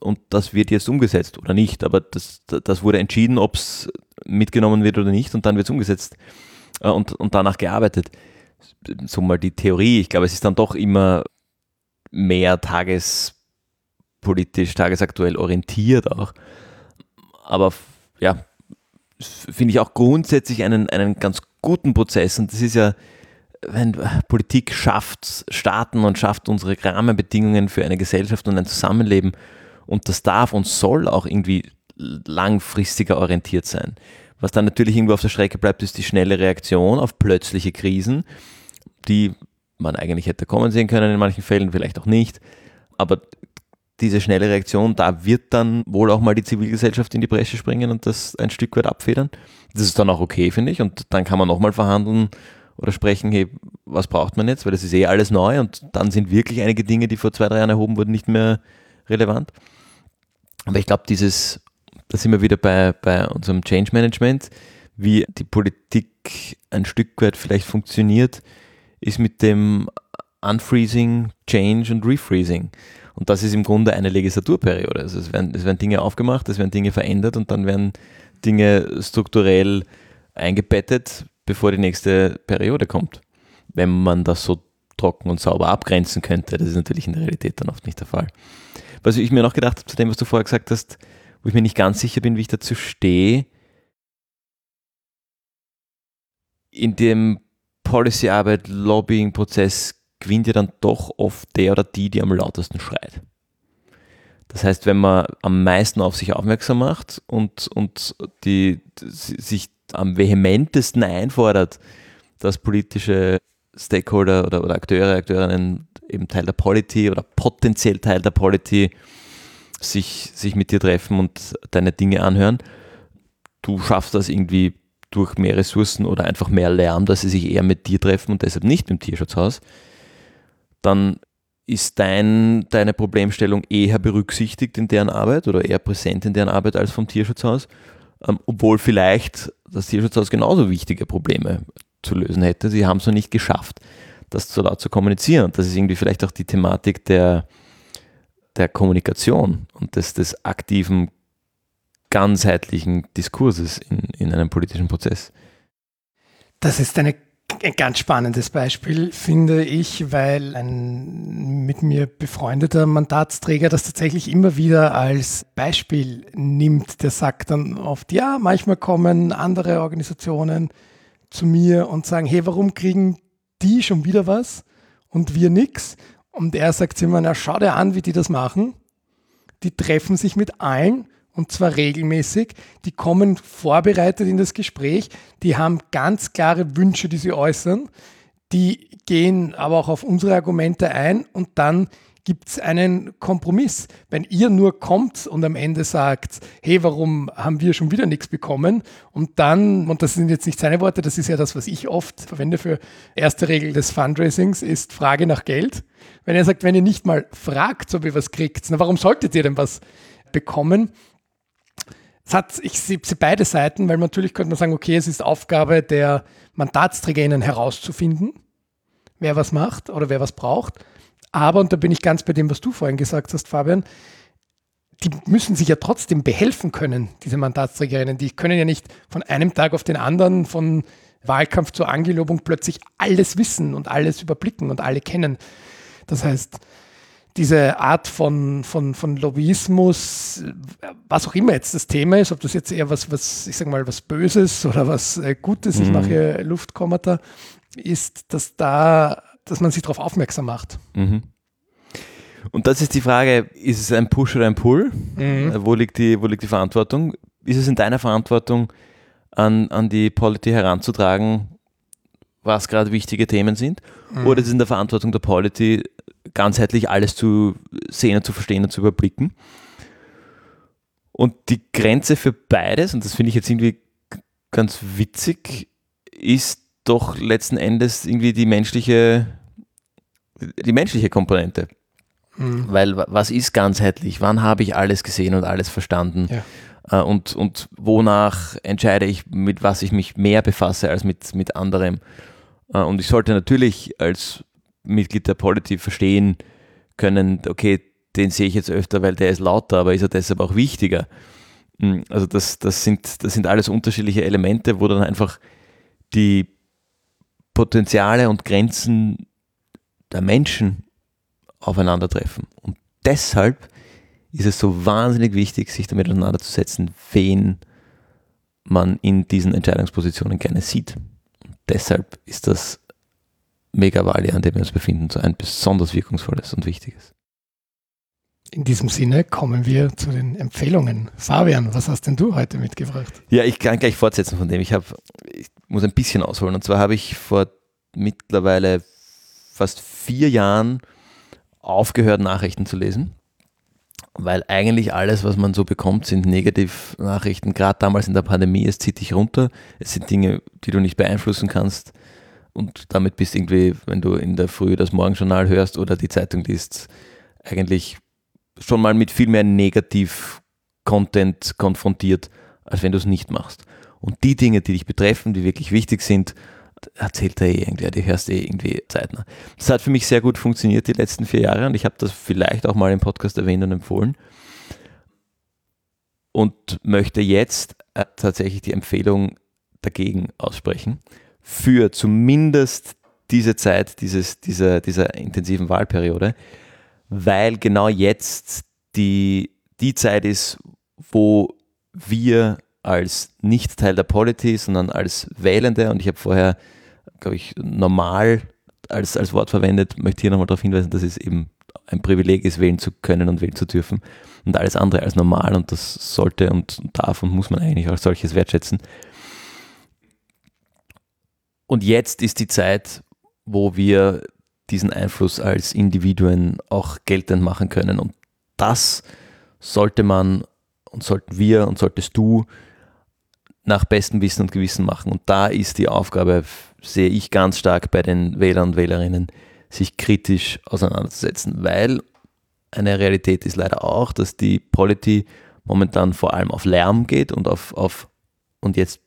und das wird jetzt umgesetzt oder nicht. Aber das, das wurde entschieden, ob es mitgenommen wird oder nicht und dann wird es umgesetzt äh, und, und danach gearbeitet. So mal die Theorie. Ich glaube, es ist dann doch immer mehr tagespolitisch, tagesaktuell orientiert auch. Aber ja, finde ich auch grundsätzlich einen, einen ganz guten Prozess. Und das ist ja, wenn Politik schafft Staaten und schafft unsere Rahmenbedingungen für eine Gesellschaft und ein Zusammenleben. Und das darf und soll auch irgendwie langfristiger orientiert sein. Was dann natürlich irgendwo auf der Strecke bleibt, ist die schnelle Reaktion auf plötzliche Krisen, die man eigentlich hätte kommen sehen können in manchen Fällen, vielleicht auch nicht. Aber diese schnelle Reaktion, da wird dann wohl auch mal die Zivilgesellschaft in die Bresche springen und das ein Stück weit abfedern. Das ist dann auch okay, finde ich. Und dann kann man nochmal verhandeln oder sprechen, hey, was braucht man jetzt? Weil das ist eh alles neu und dann sind wirklich einige Dinge, die vor zwei, drei Jahren erhoben wurden, nicht mehr relevant. Aber ich glaube, dieses, da sind wir wieder bei, bei unserem Change Management, wie die Politik ein Stück weit vielleicht funktioniert, ist mit dem Unfreezing, Change und Refreezing. Und das ist im Grunde eine Legislaturperiode. Also es werden, es werden Dinge aufgemacht, es werden Dinge verändert und dann werden Dinge strukturell eingebettet, bevor die nächste Periode kommt. Wenn man das so trocken und sauber abgrenzen könnte. Das ist natürlich in der Realität dann oft nicht der Fall. Was ich mir noch gedacht habe zu dem, was du vorher gesagt hast, wo ich mir nicht ganz sicher bin, wie ich dazu stehe, in dem Policyarbeit, Lobbying-Prozess gewinnt ja dann doch oft der oder die, die am lautesten schreit. Das heißt, wenn man am meisten auf sich aufmerksam macht und, und die, sich am vehementesten einfordert, dass politische Stakeholder oder, oder Akteure, Akteurinnen eben Teil der Polity oder potenziell Teil der Polity sich, sich mit dir treffen und deine Dinge anhören, du schaffst das irgendwie durch mehr Ressourcen oder einfach mehr Lärm, dass sie sich eher mit dir treffen und deshalb nicht im Tierschutzhaus, dann ist dein, deine Problemstellung eher berücksichtigt in deren Arbeit oder eher präsent in deren Arbeit als vom Tierschutzhaus, ähm, obwohl vielleicht das Tierschutzhaus genauso wichtige Probleme zu lösen hätte. Sie haben es noch nicht geschafft, das so laut zu kommunizieren. das ist irgendwie vielleicht auch die Thematik der, der Kommunikation und des, des aktiven ganzheitlichen Diskurses in, in einem politischen Prozess. Das ist eine ein ganz spannendes Beispiel, finde ich, weil ein mit mir befreundeter Mandatsträger das tatsächlich immer wieder als Beispiel nimmt. Der sagt dann oft, ja, manchmal kommen andere Organisationen zu mir und sagen, hey, warum kriegen die schon wieder was und wir nichts? Und er sagt immer, na, schau dir an, wie die das machen. Die treffen sich mit allen und zwar regelmäßig. Die kommen vorbereitet in das Gespräch, die haben ganz klare Wünsche, die sie äußern, die gehen aber auch auf unsere Argumente ein und dann gibt es einen Kompromiss. Wenn ihr nur kommt und am Ende sagt, hey, warum haben wir schon wieder nichts bekommen? Und dann, und das sind jetzt nicht seine Worte, das ist ja das, was ich oft verwende für erste Regel des Fundraisings, ist Frage nach Geld. Wenn er sagt, wenn ihr nicht mal fragt, ob ihr was kriegt, na, warum solltet ihr denn was bekommen? Es hat, ich sehe beide Seiten, weil natürlich könnte man sagen, okay, es ist Aufgabe der MandatsträgerInnen herauszufinden, wer was macht oder wer was braucht. Aber, und da bin ich ganz bei dem, was du vorhin gesagt hast, Fabian, die müssen sich ja trotzdem behelfen können, diese Mandatsträgerinnen. Die können ja nicht von einem Tag auf den anderen, von Wahlkampf zur Angelobung plötzlich alles wissen und alles überblicken und alle kennen. Das heißt, diese Art von, von, von Lobbyismus, was auch immer jetzt das Thema ist, ob das jetzt eher was, was ich sage mal, was Böses oder was äh, Gutes, mhm. ich mache hier Luftkommata, ist, dass da, dass man sich darauf aufmerksam macht. Mhm. Und das ist die Frage, ist es ein Push oder ein Pull? Mhm. Wo, liegt die, wo liegt die Verantwortung? Ist es in deiner Verantwortung, an, an die Polity heranzutragen, was gerade wichtige Themen sind? Mhm. Oder ist es in der Verantwortung der Polity, ganzheitlich alles zu sehen und zu verstehen und zu überblicken. Und die Grenze für beides, und das finde ich jetzt irgendwie ganz witzig, ist doch letzten Endes irgendwie die menschliche, die menschliche Komponente. Mhm. Weil was ist ganzheitlich? Wann habe ich alles gesehen und alles verstanden? Ja. Äh, und, und wonach entscheide ich, mit was ich mich mehr befasse als mit, mit anderem? Äh, und ich sollte natürlich als Mitglied der Polity verstehen können, okay, den sehe ich jetzt öfter, weil der ist lauter, aber ist er deshalb auch wichtiger? Hm, also das, das, sind, das sind alles unterschiedliche Elemente, wo dann einfach die Potenziale und Grenzen der Menschen aufeinandertreffen. Und deshalb ist es so wahnsinnig wichtig, sich damit auseinanderzusetzen, wen man in diesen Entscheidungspositionen gerne sieht. Deshalb ist das Megavalia, an dem wir uns befinden, so ein besonders wirkungsvolles und wichtiges. In diesem Sinne kommen wir zu den Empfehlungen. Fabian, was hast denn du heute mitgebracht? Ja, ich kann gleich fortsetzen von dem. Ich, hab, ich muss ein bisschen ausholen. Und zwar habe ich vor mittlerweile fast vier Jahren aufgehört, Nachrichten zu lesen. Weil eigentlich alles, was man so bekommt, sind Negativnachrichten. Gerade damals in der Pandemie, es zieht dich runter. Es sind Dinge, die du nicht beeinflussen kannst und damit bist irgendwie, wenn du in der Früh das Morgenjournal hörst oder die Zeitung liest, eigentlich schon mal mit viel mehr Negativ-Content konfrontiert, als wenn du es nicht machst. Und die Dinge, die dich betreffen, die wirklich wichtig sind, erzählt er eh irgendwie, die hörst eh irgendwie zeitnah. Das hat für mich sehr gut funktioniert die letzten vier Jahre und ich habe das vielleicht auch mal im Podcast erwähnt und empfohlen. Und möchte jetzt äh, tatsächlich die Empfehlung dagegen aussprechen für zumindest diese Zeit dieses, dieser, dieser intensiven Wahlperiode, weil genau jetzt die, die Zeit ist, wo wir als nicht Teil der Polity, sondern als Wählende, und ich habe vorher, glaube ich, normal als, als Wort verwendet, möchte hier nochmal darauf hinweisen, dass es eben ein Privileg ist, wählen zu können und wählen zu dürfen und alles andere als normal und das sollte und darf und muss man eigentlich als solches wertschätzen. Und jetzt ist die Zeit, wo wir diesen Einfluss als Individuen auch geltend machen können. Und das sollte man und sollten wir und solltest du nach bestem Wissen und Gewissen machen. Und da ist die Aufgabe, sehe ich ganz stark bei den Wählern und Wählerinnen, sich kritisch auseinanderzusetzen, weil eine Realität ist leider auch, dass die Polity momentan vor allem auf Lärm geht und auf, auf und jetzt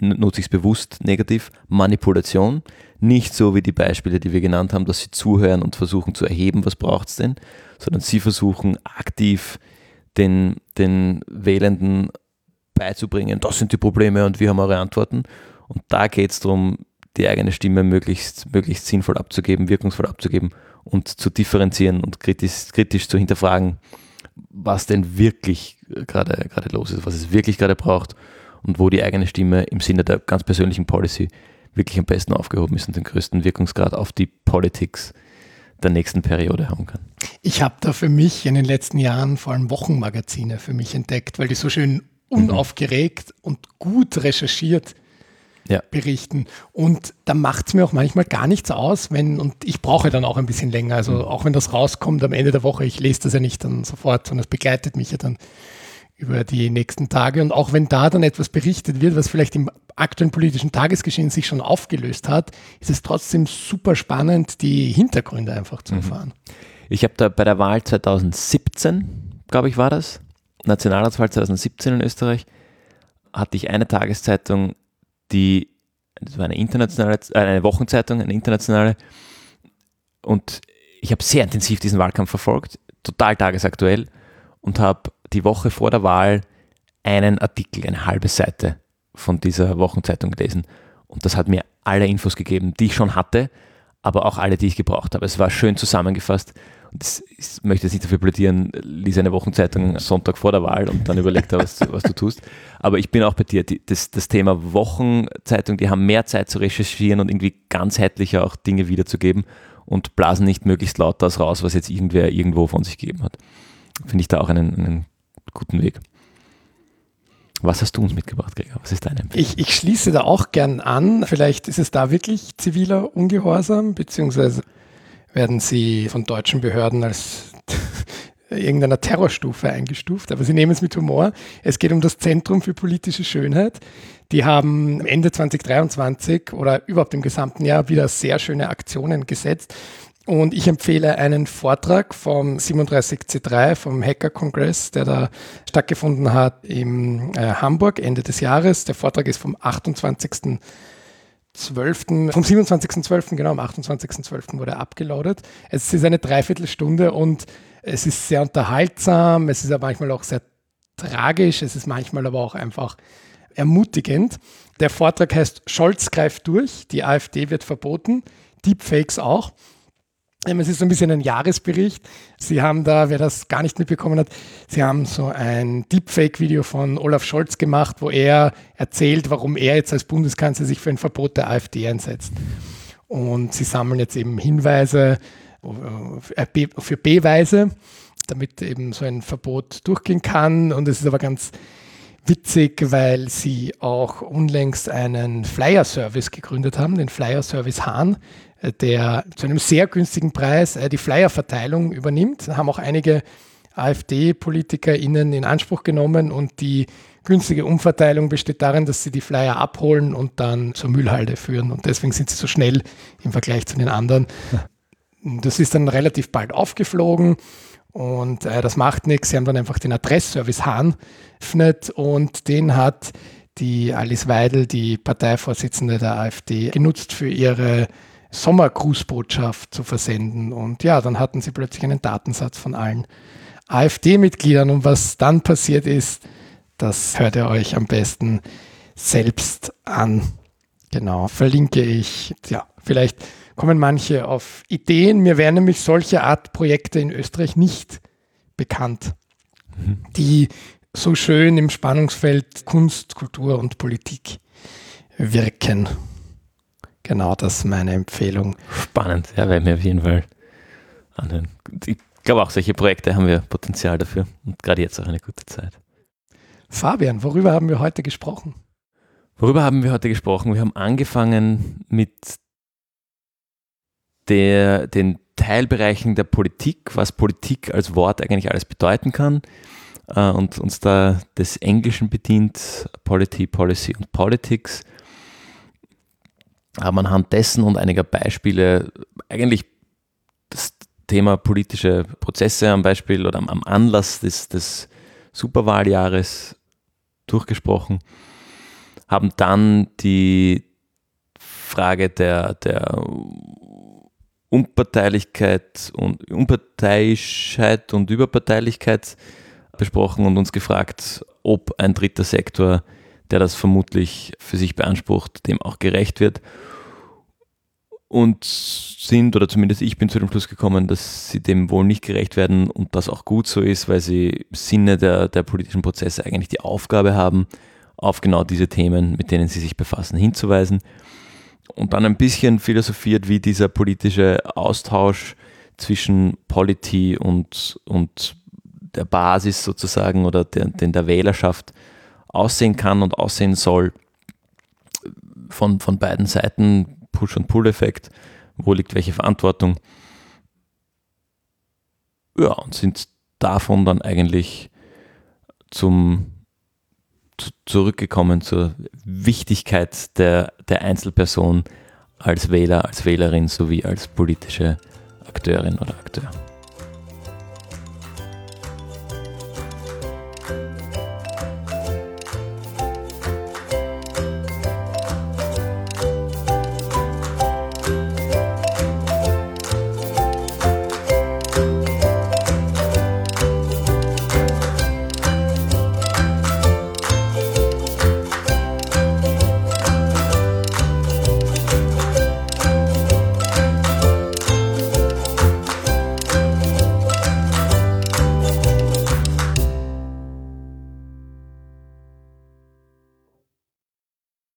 nutze ich es bewusst negativ, Manipulation. Nicht so wie die Beispiele, die wir genannt haben, dass sie zuhören und versuchen zu erheben, was braucht es denn, sondern sie versuchen aktiv den, den Wählenden beizubringen, das sind die Probleme und wir haben eure Antworten. Und da geht es darum, die eigene Stimme möglichst, möglichst sinnvoll abzugeben, wirkungsvoll abzugeben und zu differenzieren und kritisch, kritisch zu hinterfragen, was denn wirklich gerade los ist, was es wirklich gerade braucht und wo die eigene Stimme im Sinne der ganz persönlichen Policy wirklich am besten aufgehoben ist und den größten Wirkungsgrad auf die Politics der nächsten Periode haben kann. Ich habe da für mich in den letzten Jahren vor allem Wochenmagazine für mich entdeckt, weil die so schön unaufgeregt mhm. und gut recherchiert ja. berichten. Und da macht es mir auch manchmal gar nichts aus, wenn, und ich brauche dann auch ein bisschen länger. Also mhm. auch wenn das rauskommt am Ende der Woche, ich lese das ja nicht dann sofort, sondern es begleitet mich ja dann über die nächsten Tage. Und auch wenn da dann etwas berichtet wird, was vielleicht im aktuellen politischen Tagesgeschehen sich schon aufgelöst hat, ist es trotzdem super spannend, die Hintergründe einfach zu mhm. erfahren. Ich habe da bei der Wahl 2017, glaube ich, war das, Nationalratswahl 2017 in Österreich, hatte ich eine Tageszeitung, die, das war eine internationale, äh, eine Wochenzeitung, eine internationale, und ich habe sehr intensiv diesen Wahlkampf verfolgt, total tagesaktuell und habe die Woche vor der Wahl einen Artikel, eine halbe Seite von dieser Wochenzeitung gelesen. Und das hat mir alle Infos gegeben, die ich schon hatte, aber auch alle, die ich gebraucht habe. Es war schön zusammengefasst. Ich möchte jetzt nicht dafür plädieren, lies eine Wochenzeitung Sonntag vor der Wahl und dann überleg da, was, was du tust. Aber ich bin auch bei dir. Die, das, das Thema Wochenzeitung, die haben mehr Zeit zu recherchieren und irgendwie ganzheitlicher auch Dinge wiederzugeben und blasen nicht möglichst laut das raus, was jetzt irgendwer irgendwo von sich gegeben hat. Finde ich da auch einen, einen guten Weg. Was hast du uns mitgebracht, Gregor? Was ist deine Empfehlung? Ich, ich schließe da auch gern an. Vielleicht ist es da wirklich ziviler Ungehorsam, beziehungsweise werden sie von deutschen Behörden als irgendeiner Terrorstufe eingestuft, aber sie nehmen es mit Humor. Es geht um das Zentrum für politische Schönheit. Die haben Ende 2023 oder überhaupt im gesamten Jahr wieder sehr schöne Aktionen gesetzt. Und ich empfehle einen Vortrag vom 37C3, vom Hacker-Kongress, der da stattgefunden hat in äh, Hamburg Ende des Jahres. Der Vortrag ist vom 28. 12., vom 27.12., genau, am 28.12. wurde er abgeloadet. Es ist eine Dreiviertelstunde und es ist sehr unterhaltsam, es ist aber manchmal auch sehr tragisch, es ist manchmal aber auch einfach ermutigend. Der Vortrag heißt Scholz greift durch, die AfD wird verboten, Deepfakes auch. Es ist so ein bisschen ein Jahresbericht. Sie haben da, wer das gar nicht mitbekommen hat, Sie haben so ein Deepfake-Video von Olaf Scholz gemacht, wo er erzählt, warum er jetzt als Bundeskanzler sich für ein Verbot der AfD einsetzt. Und Sie sammeln jetzt eben Hinweise äh, für B-Weise, damit eben so ein Verbot durchgehen kann. Und es ist aber ganz witzig, weil sie auch unlängst einen Flyer-Service gegründet haben, den Flyer-Service Hahn, der zu einem sehr günstigen Preis äh, die Flyerverteilung übernimmt. Haben auch einige AfD-PolitikerInnen in Anspruch genommen und die günstige Umverteilung besteht darin, dass sie die Flyer abholen und dann zur Müllhalde führen. Und deswegen sind sie so schnell im Vergleich zu den anderen. Das ist dann relativ bald aufgeflogen und äh, das macht nichts. Sie haben dann einfach den Adressservice Hahn geöffnet und den hat die Alice Weidel, die Parteivorsitzende der AfD, genutzt für ihre Sommergrußbotschaft zu versenden. Und ja, dann hatten sie plötzlich einen Datensatz von allen AfD-Mitgliedern. Und was dann passiert ist, das hört ihr euch am besten selbst an. Genau, verlinke ich. Ja, vielleicht kommen manche auf Ideen. Mir wären nämlich solche Art Projekte in Österreich nicht bekannt, mhm. die so schön im Spannungsfeld Kunst, Kultur und Politik wirken. Genau, das ist meine Empfehlung. Spannend, ja, werden wir auf jeden Fall anhören. Ich glaube auch, solche Projekte haben wir Potenzial dafür und gerade jetzt auch eine gute Zeit. Fabian, worüber haben wir heute gesprochen? Worüber haben wir heute gesprochen? Wir haben angefangen mit der, den Teilbereichen der Politik, was Politik als Wort eigentlich alles bedeuten kann äh, und uns da des Englischen bedient, Polity, Policy und Politics haben anhand dessen und einiger Beispiele eigentlich das Thema politische Prozesse am Beispiel oder am, Anlass des, des Superwahljahres durchgesprochen, haben dann die Frage der, der Unparteilichkeit und Unparteiischheit und Überparteilichkeit besprochen und uns gefragt, ob ein dritter Sektor der das vermutlich für sich beansprucht, dem auch gerecht wird. und sind, oder zumindest ich bin zu dem Schluss gekommen, dass sie dem wohl nicht gerecht werden und das auch gut so ist, weil sie im Sinne der, der politischen Prozesse eigentlich die Aufgabe haben, auf genau diese Themen, mit denen sie sich befassen, hinzuweisen. Und dann ein bisschen philosophiert, wie dieser politische Austausch zwischen Polity und, und der Basis sozusagen oder der, den der Wählerschaft aussehen kann und aussehen soll von, von beiden Seiten Push- und Pull-Effekt, wo liegt welche Verantwortung. Ja, und sind davon dann eigentlich zum zurückgekommen zur Wichtigkeit der, der Einzelperson als Wähler, als Wählerin sowie als politische Akteurin oder Akteur.